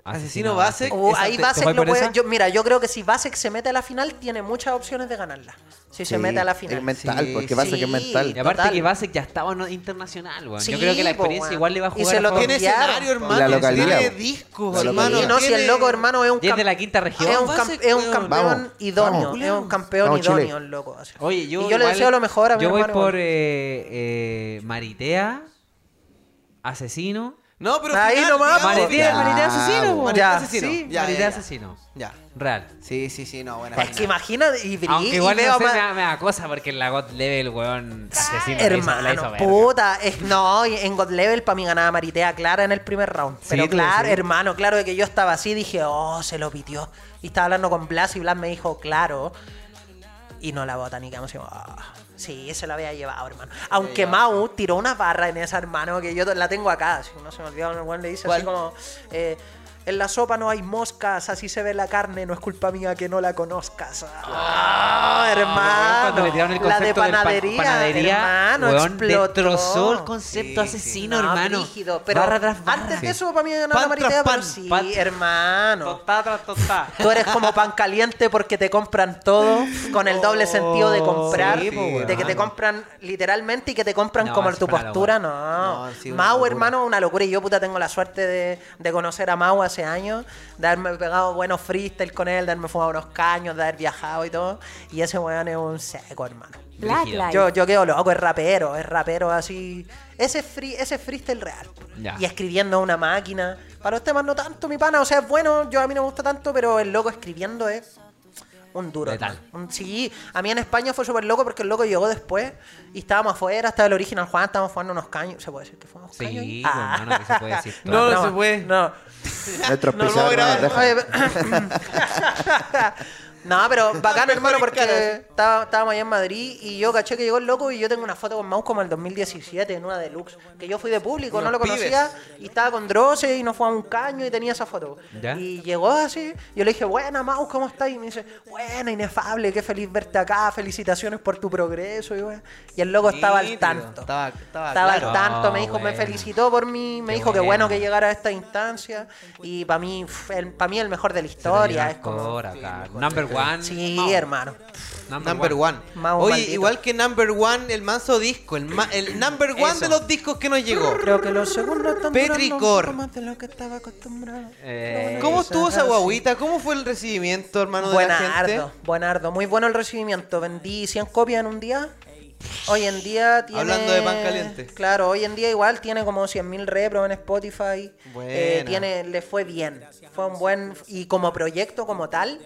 Asesino Basek. Uh, esa ahí te- Basek ¿te voy lo por puede. Yo, mira, yo creo que si Basek se mete a la final, tiene muchas opciones de ganarla. Si se Sí, mete a la final. Es mental, Sí, porque pasa que es sí. mental. Y aparte Total. que Basek ya estaba no- internacional, weón. Sí, Yo creo que la experiencia igual le va a Y jugar se a lo. Tiene escenario, hermano. La localidad, Tiene discos, hermano. Sí, no, si el loco, hermano, es un Y es cam- de la quinta región. Es un, Basek, cam- es un weón. campeón Vamos, idóneo. vamos. es un campeón Vamos, idóneo, el loco. así. Oye, yo, y yo le deseo lo mejor a mi Yo voy por eh, eh, Maritea, Asesino. No, pero Ahí final, nomás, digamos, Asesino, po. Maritea Ya, Asesino. Sí, Ya, Maritea ya, ya. Asesino. Ya. Real. Sí, sí, sí, no, buena Es que final. imagina y, brí- Aunque y igual no sé, más- me, da, me da cosa porque en la God Level, weón, Asesino la hizo- la Hermano, verga. puta. Es, no, y en God Level para mí ganaba Maritea clara en el primer round. Pero tú, claro, hermano, claro de que yo estaba así, dije, oh, se lo pitió. Y estaba hablando con Blas y Blas me dijo, claro. Y no la bota ni así, "Ah". Sí, se la había llevado, hermano. Aunque Mau tiró una barra en esa, hermano, que yo la tengo acá. Si no se me olvidó, el weón le dice así como... eh, en la sopa no hay moscas, así se ve la carne, no es culpa mía que no la conozcas. Ah, hermano. Cuando le el la de concepto del pa- panadería, panadería, hermano, weón, destrozó el concepto Sí, sí. asesino, No, hermano. pero barra tras barra. antes de eso para mí Pan la tras Maritea, pero pan, sí, pan- hermano. Tostá tras tostá. Tú eres como pan caliente porque te compran todo con el doble sentido de comprar, sí, po, de que te compran literalmente y que te compran No, como tu una postura, no. No, una Mau, hermano, una locura. Y yo, puta, tengo la suerte de, de conocer a Mau hace años, de haberme pegado buenos freestyle con él, de haberme fumado unos caños, de haber viajado y todo. Y ese weón es un seco, hermano. Black. Yo, yo quedo loco, es rapero, es rapero así. Ese, free, ese freestyle real. Ya. Y escribiendo a una máquina. Para los temas no tanto, mi pana. O sea, es bueno, yo a mí no me gusta tanto, pero el loco escribiendo es un duro. Letal. Un- sí, a mí en España fue súper loco porque el loco llegó después y estábamos afuera, estaba el original Juan, estábamos jugando unos caños. ¿Se puede decir que fuimos Sí, caños? ahí? pues, hermano, que se puede decir. [LAUGHS] No, no se puede. No. Nuestros No, no [LAUGHS] [LAUGHS] No, pero [LAUGHS] bacán, hermano, porque estaba- estábamos allá en Madrid y yo caché que llegó el loco y yo tengo una foto con Mouse como el 2017 en una deluxe. Que yo fui de público, no lo conocía y estaba con Droce y nos fue a un caño y tenía esa foto. ¿Ya? Y llegó así, yo le dije, buena Mouse, ¿cómo estás? Y me dice, buena, inefable, qué feliz verte acá, felicitaciones por tu progreso. Y, bueno. y el loco estaba al tanto. Estaba, estaba, Estaba claro. al tanto, me dijo, me felicitó por mí, me Qué dijo que bueno que llegara a esta instancia y para mí, para mí el mejor de la historia. Es como. Number one. sí, Mau. hermano. Number one. Mau Oye, maldito. igual que Number One, el manso disco, el, ma- el Number One Eso. de los discos que nos llegó. Creo que los segundos están Petricor. más de lo que estaba acostumbrado. Eh, ¿Cómo estuvo esa Sí. guaguita? ¿Cómo fue el recibimiento, hermano, de la gente? Buenardo, buenardo. Muy bueno el recibimiento. Vendí 100 copias en un día. Hoy en día tiene... Hablando de pan caliente. Claro, hoy en día igual tiene como 100.000 repros en Spotify. Eh, tiene, le fue bien. Fue un buen... Y como proyecto como tal,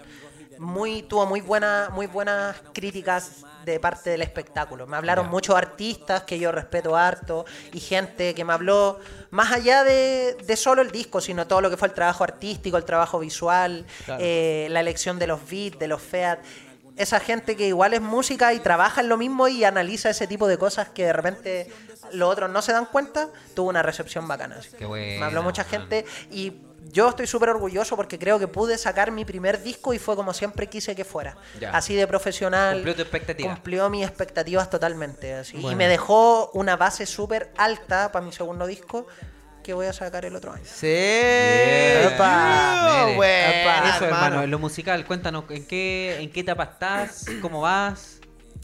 muy tuvo muy, buena, muy buenas críticas de parte del espectáculo. Me hablaron muchos artistas que yo respeto harto y gente que me habló más allá de, de solo el disco, sino todo lo que fue el trabajo artístico, el trabajo visual, Claro. eh, la elección de los beats, de los feat. Esa gente que igual es música y trabaja en lo mismo y analiza ese tipo de cosas que de repente los otros no se dan cuenta, tuvo una recepción bacana. Qué buena, Me habló mucha gente y yo estoy súper orgulloso porque creo que pude sacar mi primer disco y fue como siempre quise que fuera. Ya. Así de profesional. Cumplió tu expectativa. Cumplió mis expectativas totalmente. así. Y Bueno. me dejó una base súper alta para mi segundo disco que voy a sacar el otro año. Sí. Epa. Yo, buena, Epa. Eso, hermano, en lo musical, cuéntanos, ¿en qué, en qué etapa estás? ¿Cómo vas?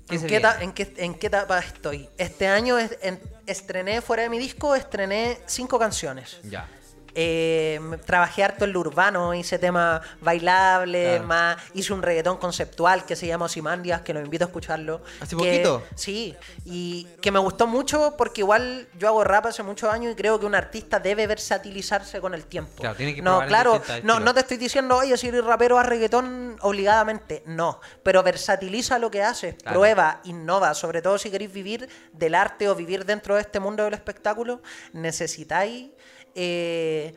¿Qué ¿En qué, viene? eta- en, qué, en qué etapa estoy? Este año es- en- estrené, fuera de mi disco, estrené cinco canciones. Ya. Eh, trabajé harto en lo urbano, hice temas bailables, Claro. más, hice un reggaetón conceptual que se llama Osimandias, que los invito a escucharlo. ¿Hace que- poquito? Sí, y que me gustó mucho porque igual yo hago rap hace muchos años y creo que un artista debe versatilizarse con el tiempo. Claro, tiene que no, claro, no, no te estoy diciendo, oye, si eres rapero a reggaetón obligadamente, no, pero versatiliza lo que haces, Claro. prueba, innova, sobre todo si queréis vivir del arte o vivir dentro de este mundo del espectáculo, necesitáis eh,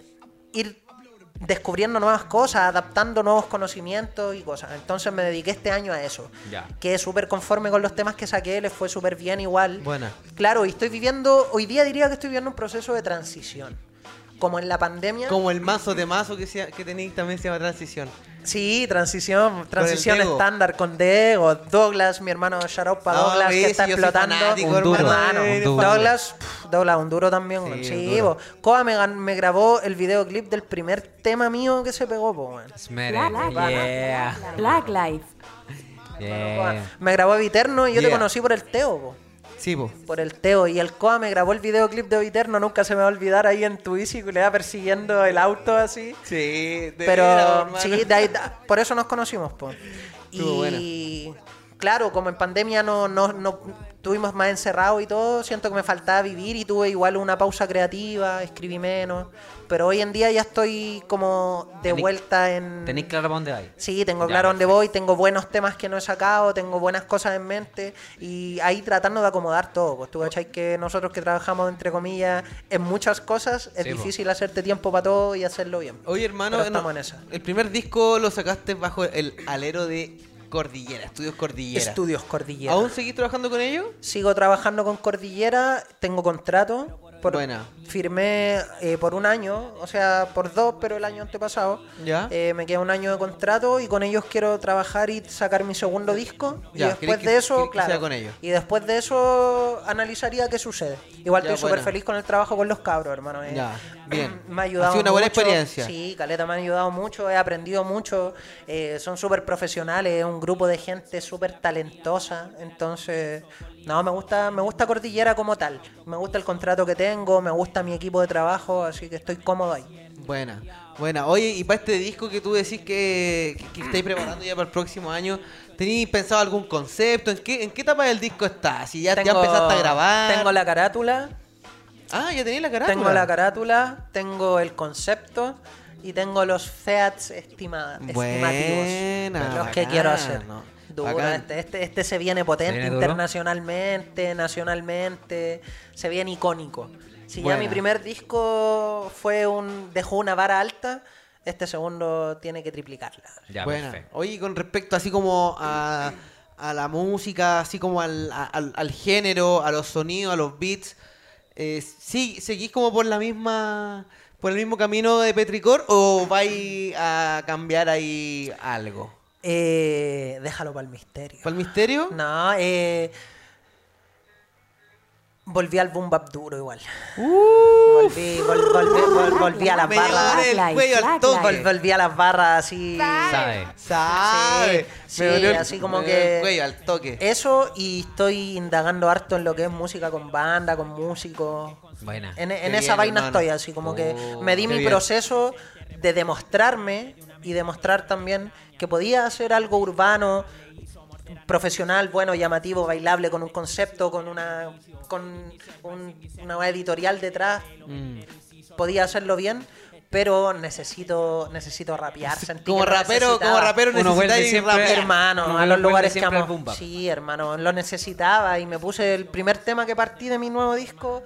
ir descubriendo nuevas cosas, adaptando nuevos conocimientos y cosas. Entonces me dediqué este año a eso. Ya. Quedé súper conforme con los temas que saqué, les fue súper bien igual. Buena. Claro, y estoy viviendo, hoy día diría que estoy viviendo un proceso de transición. Como en la pandemia. Como el mazo de mazo que, que tenéis también se llama transición. Sí, transición, transición estándar con Dego, Douglas, mi hermano Sharop para No, Douglas, que está explotando. fanático, Un duro, hermano. un duro. Douglas, pff, Douglas, un duro también. Sí, Sí, duro. Koa me, gan- me grabó el videoclip del primer tema mío que se pegó, po. Black, Black, Yeah. Black Life. Yeah. Me grabó Viterno y yo te conocí por el Teo, po. Sí, po. Por el Teo. Y el Koa me grabó el videoclip de Viterno, nunca se me va a olvidar ahí en tu bici, le va persiguiendo el auto así. Sí, de Pero sí, de ahí- por eso nos conocimos. Estuvo Y claro, como en pandemia no, no, no estuvimos más encerrados y todo, siento que me faltaba vivir y tuve igual una pausa creativa, escribí menos. Pero hoy en día ya estoy como de Tení- vuelta en... ¿Tenéis claro para dónde vais? Sí, tengo Ya, claro dónde voy, tengo buenos temas que no he sacado, tengo buenas cosas en mente y ahí tratando de acomodar todo. Pues tú cachai que nosotros que trabajamos, entre comillas, en muchas cosas, es Sí, po. difícil hacerte tiempo para todo y hacerlo bien. Oye, hermano, Pero no, estamos en esa. el primer disco lo sacaste bajo el alero de Cordillera, Estudios Cordillera. Estudios Cordillera. ¿Aún seguís trabajando con ellos? Sigo trabajando con Cordillera, tengo contrato. Por, Buena. Firmé eh, por un año, o sea, por dos, pero el año antepasado. Ya. Eh, me queda un año de contrato y con ellos quiero trabajar y sacar mi segundo disco. Ya, y después ¿querés que- de eso, que claro. sea con ellos? Y después de eso analizaría qué sucede. Igual Ya, estoy súper feliz con el trabajo con los cabros, hermano. eh. Ya, bien. Me ha ayudado Ha sido una buena mucho. experiencia. Sí, Caleta me ha ayudado mucho, he aprendido mucho. eh, son súper profesionales, es un grupo de gente súper talentosa. Entonces, no, me gusta, me gusta Cordillera como tal. Me gusta el contrato que tengo, me gusta mi equipo de trabajo, así que estoy cómodo ahí. Buena, buena. Oye, y para este disco que tú decís que, que, que estáis preparando ya para el próximo año, ¿tenéis pensado algún concepto? ¿En qué, en qué etapa del disco está? Si ya, ya empezaste a grabar. Tengo la carátula, Ah, ya tenéis la carátula. tengo la carátula, tengo el concepto y tengo los feats estima- Buena, estimativos. Los que quiero hacer. ¿no? Este, este, este se viene potente ¿Se viene duro? internacionalmente, nacionalmente, se viene icónico. Si Buena. ya mi primer disco fue un dejó una vara alta, este segundo tiene que triplicarla. Ya, Buena. perfecto. Oye, con respecto así como a, a la música, así como al, a- al, al género, a los sonidos, a los beats, eh, ¿sí, ¿seguís como por la misma por el mismo camino de Petricor o vais a cambiar ahí algo? Eh, déjalo para el misterio. ¿Para el misterio? No, eh, volví al boom bap duro igual. volví, vol- volví, vol- volví a las barras. volví a las barras así. Sabe. ¿Sabe? Sí, Me el- así como me dio el que- cuello al toque. Eso y estoy indagando harto en lo que es música con banda, con músicos. Buena. En, en esa bien, vaina hermano. estoy, así como que Oh, me di mi bien. proceso de demostrarme y demostrar también que podía hacer algo urbano, profesional, bueno, llamativo, bailable, con un concepto, con una con un- una editorial detrás. Mm. Podía hacerlo bien, pero necesito necesito rapear. Sentí Como rapero, como rapero Uno vuelve necesitáis rapear. Hermano, a los lugares que amo. Sí, hermano, lo necesitaba y me puse el primer tema que partí de mi nuevo disco.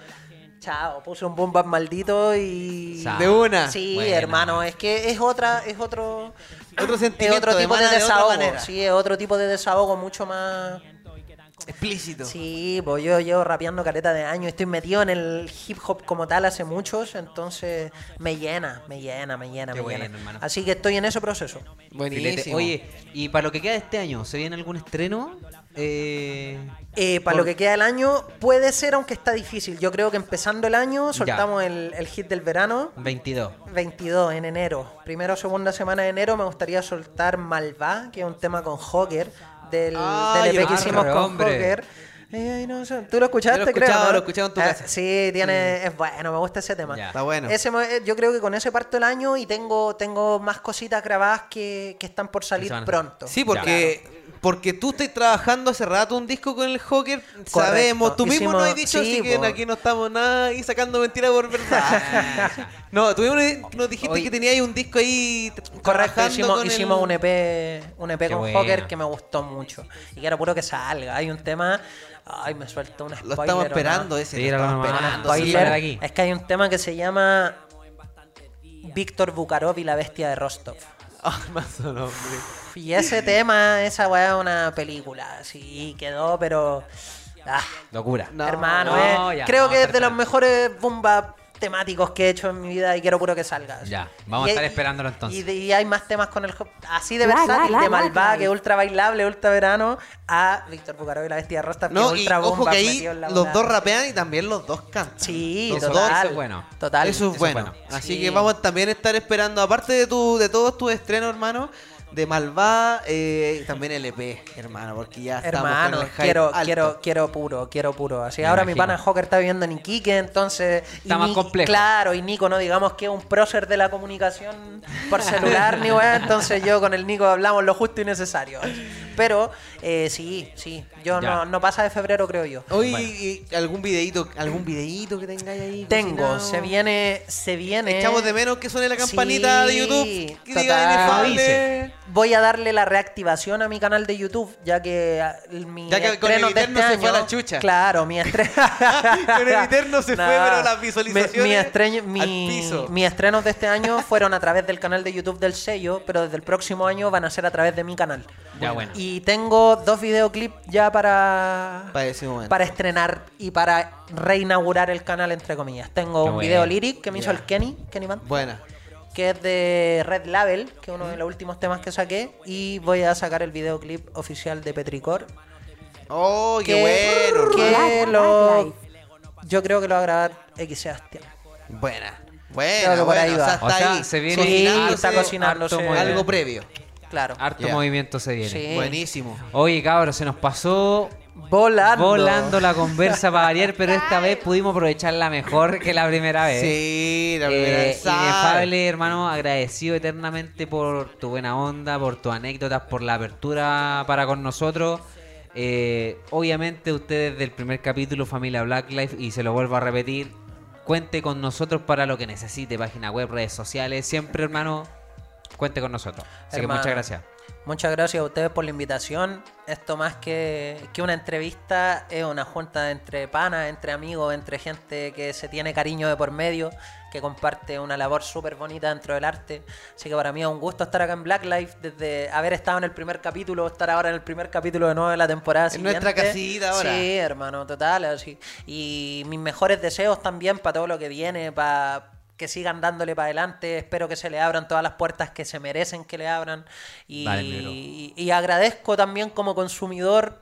Chao, puse un boom maldito y De una. Sí, Buena. hermano, es que es otra es otro Otro es sentimiento, otro tipo de desahogo. sí, es otro tipo de desahogo mucho más Explícito. Sí, pues yo llevo rapeando caleta de años, estoy metido en el hip hop como tal hace muchos, entonces me llena, me llena, me llena, Qué me bueno, llena. hermano. Así que estoy en ese proceso. Filete. Buenísimo. Oye, y para lo que queda de este año, ¿se viene algún estreno? Eh, Eh, para Por- lo que queda del año, puede ser, aunque está difícil. Yo creo que empezando el año soltamos el, el hit del verano. 22. 22 en enero. Primera o segunda semana de enero me gustaría soltar Malva, que es un tema con Hogger, del, Ay, del EP que hicimos con hombre. Hogger. Eh, ay, no sé, ¿Tú lo escuchaste, Yo lo he creo? escuchado, no? lo he escuchado en tu Ah, casa. Sí, tiene, es bueno, me gusta ese tema. Ya. Está bueno. Ese yo creo que con ese parto el año y tengo, tengo más cositas grabadas que, que están por salir pronto. Sí, porque, porque tú estás trabajando hace rato un disco con el Joker, Correcto. sabemos, tú mismo nos has dicho, sí, así que aquí no estamos nada y sacando mentiras por verdad. [LAUGHS] no, tú mismo nos dijiste Oye. que teníais un disco ahí Correcto, trabajando hicimos, con hicimos el- un EP, un EP Qué con buena. Hogger que me gustó mucho. Y quiero puro que salga. Hay un tema. Ay, me suelto un spoiler. Lo estamos ¿o no? esperando ese, lo Tíralo estamos esperando. sí, Spoiler. Es que hay un tema que se llama Víctor Bukarov y la bestia de Rostov. Y ese tema, esa weá es una película. Sí, quedó, pero. ah, Locura. No, hermano, no, eh. ya, creo no, que es de los mejores boom bap temáticos que he hecho en mi vida y quiero puro que salga. Ya, vamos a estar esperándolo entonces. Y, hay más temas con el hop- así de versátil, de bla. que ultra bailable, ultra verano, a Víctor Bucaro y la bestia Rostas, No, que y ultra ojo bomba que ahí metido en la los bola. dos rapean y también los dos cantan. Sí, Los total. eso es bueno. Total. Eso es es bueno. bueno. Así Sí. que vamos a también estar esperando, aparte de tu, de todos tus estrenos, hermano, de Malvada, eh, también LP, hermano, porque ya estamos Hermano, con el hype quiero, alto. quiero, quiero puro, quiero puro. Así Me ahora mi imagino. pana Joker está viviendo en Iquique, entonces. y Está más Ni- complejo. Claro, y Nico, no digamos que es un prócer de la comunicación por celular, ni weá. Entonces yo con el Nico hablamos lo justo y necesario. Pero eh, sí, sí. Yo Ya. no, no pasa de febrero, creo yo. Oye, Bueno. y algún videíto, algún videíto que tengáis ahí. Tengo, cocinado? se viene, se viene. Echamos de menos que suene la campanita Sí, de YouTube. Que total. diga inefable. Voy a darle la reactivación a mi canal de YouTube, ya que ah, el- mi Ya que con el de Eterno este se fue a año- la chucha. Claro, mi estreno. [LAUGHS] Con el Eterno se fue, pero las visualizaciones Mi, mi mi- al piso. mis estrenos de este año fueron a través del canal de YouTube del sello, pero desde el próximo año van a ser a través de mi canal. Ya, bueno. Y tengo dos videoclips ya para, Para ese momento. para estrenar y para reinaugurar el canal, entre comillas. Tengo Qué un bueno. video lyric que me hizo el Kenny, Kenny Man Buena. que es de Red Label, que es uno de los últimos temas que saqué, y voy a sacar el videoclip oficial de Petricor. Oh, qué que- bueno. que lo, yo creo que lo va a grabar X Sebastián. Buena. Buena, ahí O va. sea, está O sea, ahí. se viene Sí, está cocinándose. Algo previo. Claro. Harto movimiento se viene. Sí. Buenísimo. Oye, cabros, se nos pasó Volando. volando la conversa para variar, pero esta vez pudimos aprovecharla mejor que la primera vez. Sí, la primera Eh, vez. sabe. inefable, hermano, agradecido eternamente por tu buena onda, por tus anécdotas, por la apertura para con nosotros. Eh, obviamente ustedes del primer capítulo, Familia Black Life, y se lo vuelvo a repetir, cuente con nosotros para lo que necesite, página web, redes sociales, siempre hermano, cuente con nosotros. Así Hermano. que muchas gracias. Muchas gracias a ustedes por la invitación. Esto más que, que una entrevista es una junta entre panas, entre amigos, entre gente que se tiene cariño de por medio, que comparte una labor súper bonita dentro del arte. Así que para mí es un gusto estar acá en Black Life, desde haber estado en el primer capítulo, estar ahora en el primer capítulo de nuevo de la temporada En siguiente. nuestra casita ahora. Sí, hermano, total. Así. Y mis mejores deseos también para todo lo que viene, para que sigan dándole para adelante. Espero que se le abran todas las puertas que se merecen que le abran. Y, agradezco también como consumidor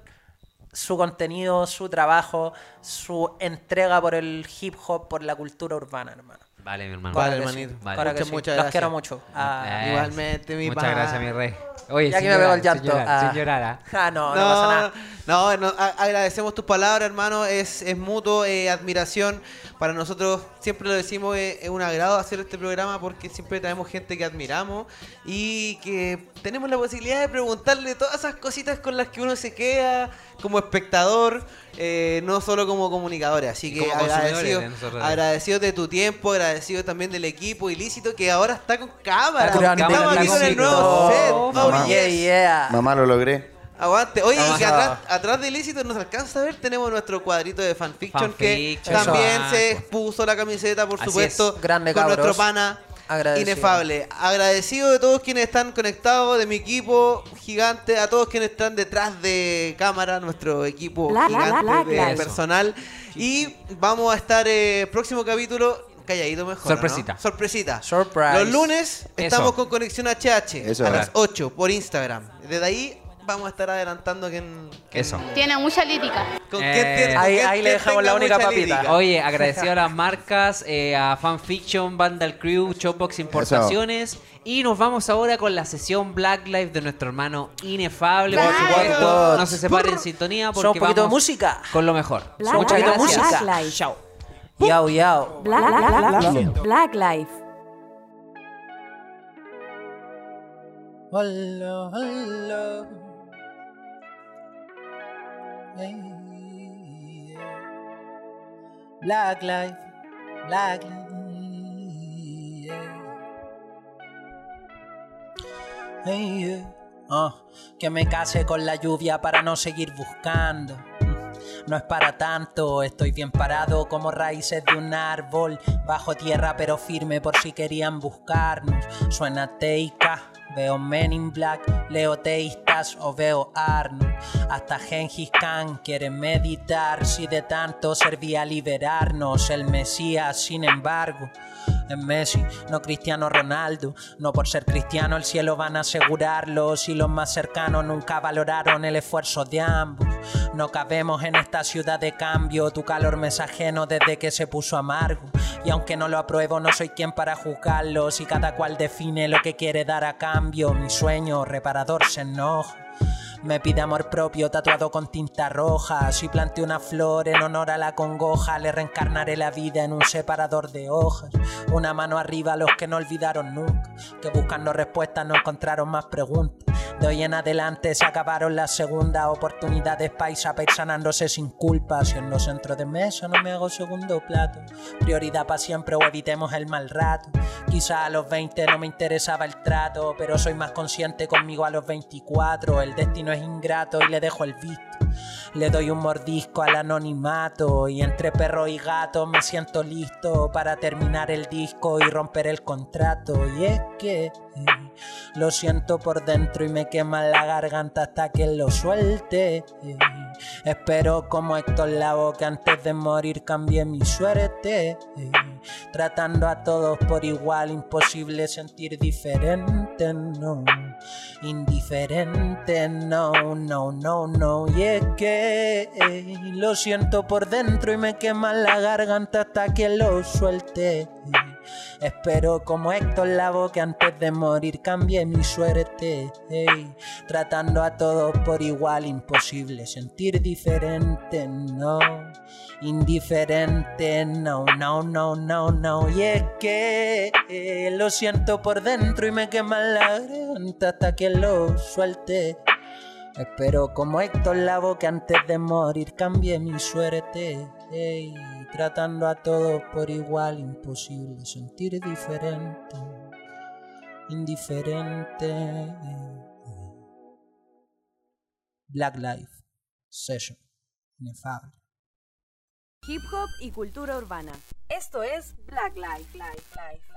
su contenido, su trabajo, su entrega por el hip hop, por la cultura urbana, hermano. Vale, mi hermano. Vale, hermanito. sí, Vale. claro que Muchas, sí. muchas Los gracias. quiero mucho. Ah, Eh, igualmente, mi Muchas pa. gracias, mi rey. Oye, ya sin que me veo llorar, el llanto. Sin llorar, ah. sin llorar, ¿ah? [LAUGHS] Ah, no, no, pasa nada. No, no, a- agradecemos tus palabras, hermano. Es, es mutuo, eh, admiración. Para nosotros, siempre lo decimos, eh, es un agrado hacer este programa porque siempre traemos gente que admiramos y que tenemos la posibilidad de preguntarle todas esas cositas con las que uno se queda como espectador, eh, no solo como comunicadores. Así que agradecido, agradecido de tu tiempo, agradecido también del equipo ilícito que ahora está con cámara. Está grande estamos aquí con el nuevo set. Oh, Oh, yeah, yeah. Mamá lo logré. Aguante. Oye, y que atrás, atrás de Ilícito nos alcanza a ver, tenemos nuestro cuadrito de fanfiction, que Fanfiction. también Eso. se puso la camiseta, por Así supuesto, es. Grande, con cabros. nuestro pana. Agradecido. Inefable. Agradecido de todos quienes están conectados, de mi equipo gigante, a todos quienes están detrás de cámara, nuestro equipo gigante de personal. Y vamos a estar eh, próximo capítulo. Calladito mejor. ¿no? Sorpresita. Sorpresita. Surprise. Los lunes estamos Eso. con Conexión HH Eso a es. las 8 por Instagram. Desde ahí vamos a estar adelantando quién. quién- Eso. Tiene mucha lírica. Con Eh, quién tiene- ahí- quién- ahí le dejamos la única papita. lírica. Oye, agradecido a las marcas, eh, a Fanfiction, Vandal Crew, Shopbox Importaciones. Y nos vamos ahora con la sesión Black Life de nuestro hermano Inefable. Por Black supuesto, no se separen en sintonía porque Son un poquito de música. con lo mejor. Black, Muchas Black, gracias. Black Life. Chao. Yao, yao. Black, Black, Black, Black Life. Hola, hola. Black life, black. Ah, que me case con la lluvia para no seguir buscando. No es para tanto, estoy bien parado como raíces de un árbol, bajo tierra pero firme por si querían buscarnos. Suena teica, Veo Men in Black, leo teístas o veo Arnold. Hasta Gengis Khan quiere meditar si de tanto servía liberarnos el Mesías, sin embargo. Es Messi, no Cristiano Ronaldo. No por ser cristiano el cielo van a asegurarlo. Si los más cercanos nunca valoraron el esfuerzo de ambos. No cabemos en esta ciudad de cambio. Tu calor me es ajeno desde que se puso amargo. Y aunque no lo apruebo, no soy quien para juzgarlo. Si cada cual define lo que quiere dar a cambio, mi sueño reparador se enoja. Me pide amor propio tatuado con tinta roja. Si planteo una flor en honor a la congoja, le reencarnaré la vida en un separador de hojas. Una mano arriba a los que no olvidaron nunca, que buscando respuestas no encontraron más preguntas. De hoy en adelante se acabaron las segundas oportunidades paisa sanándose sin culpa. Si en los centros de mesa no me hago segundo plato. Prioridad para siempre o evitemos el mal rato. Quizá a los 20 no me interesaba el trato, pero soy más consciente conmigo a los 24. El destino es ingrato y le dejo el visto. Le doy un mordisco al anonimato y entre perro y gato me siento listo para terminar el disco y romper el contrato. Y es que lo siento por dentro y me quema la garganta hasta que lo suelte. Espero como Héctor Lavo que antes de morir cambie mi suerte. Tratando a todos por igual, imposible sentir diferente, no. Indiferente, no, no, no, no. Y es que lo siento por dentro y me quema la garganta hasta que lo suelte. Espero como Héctor Lavo que antes de morir cambie mi suerte. tratando a todos por igual, imposible sentir diferente, no. Indiferente, no, no, no, no, no. Y es que eh, lo siento por dentro y me quema la garganta hasta que lo suelte. Espero como Héctor Lavo que antes de morir cambie mi suerte tratando a todos por igual, imposible sentir diferente, indiferente. Black Life, Session, inefable. Hip hop y cultura urbana. Esto es Black Life, Life, Life.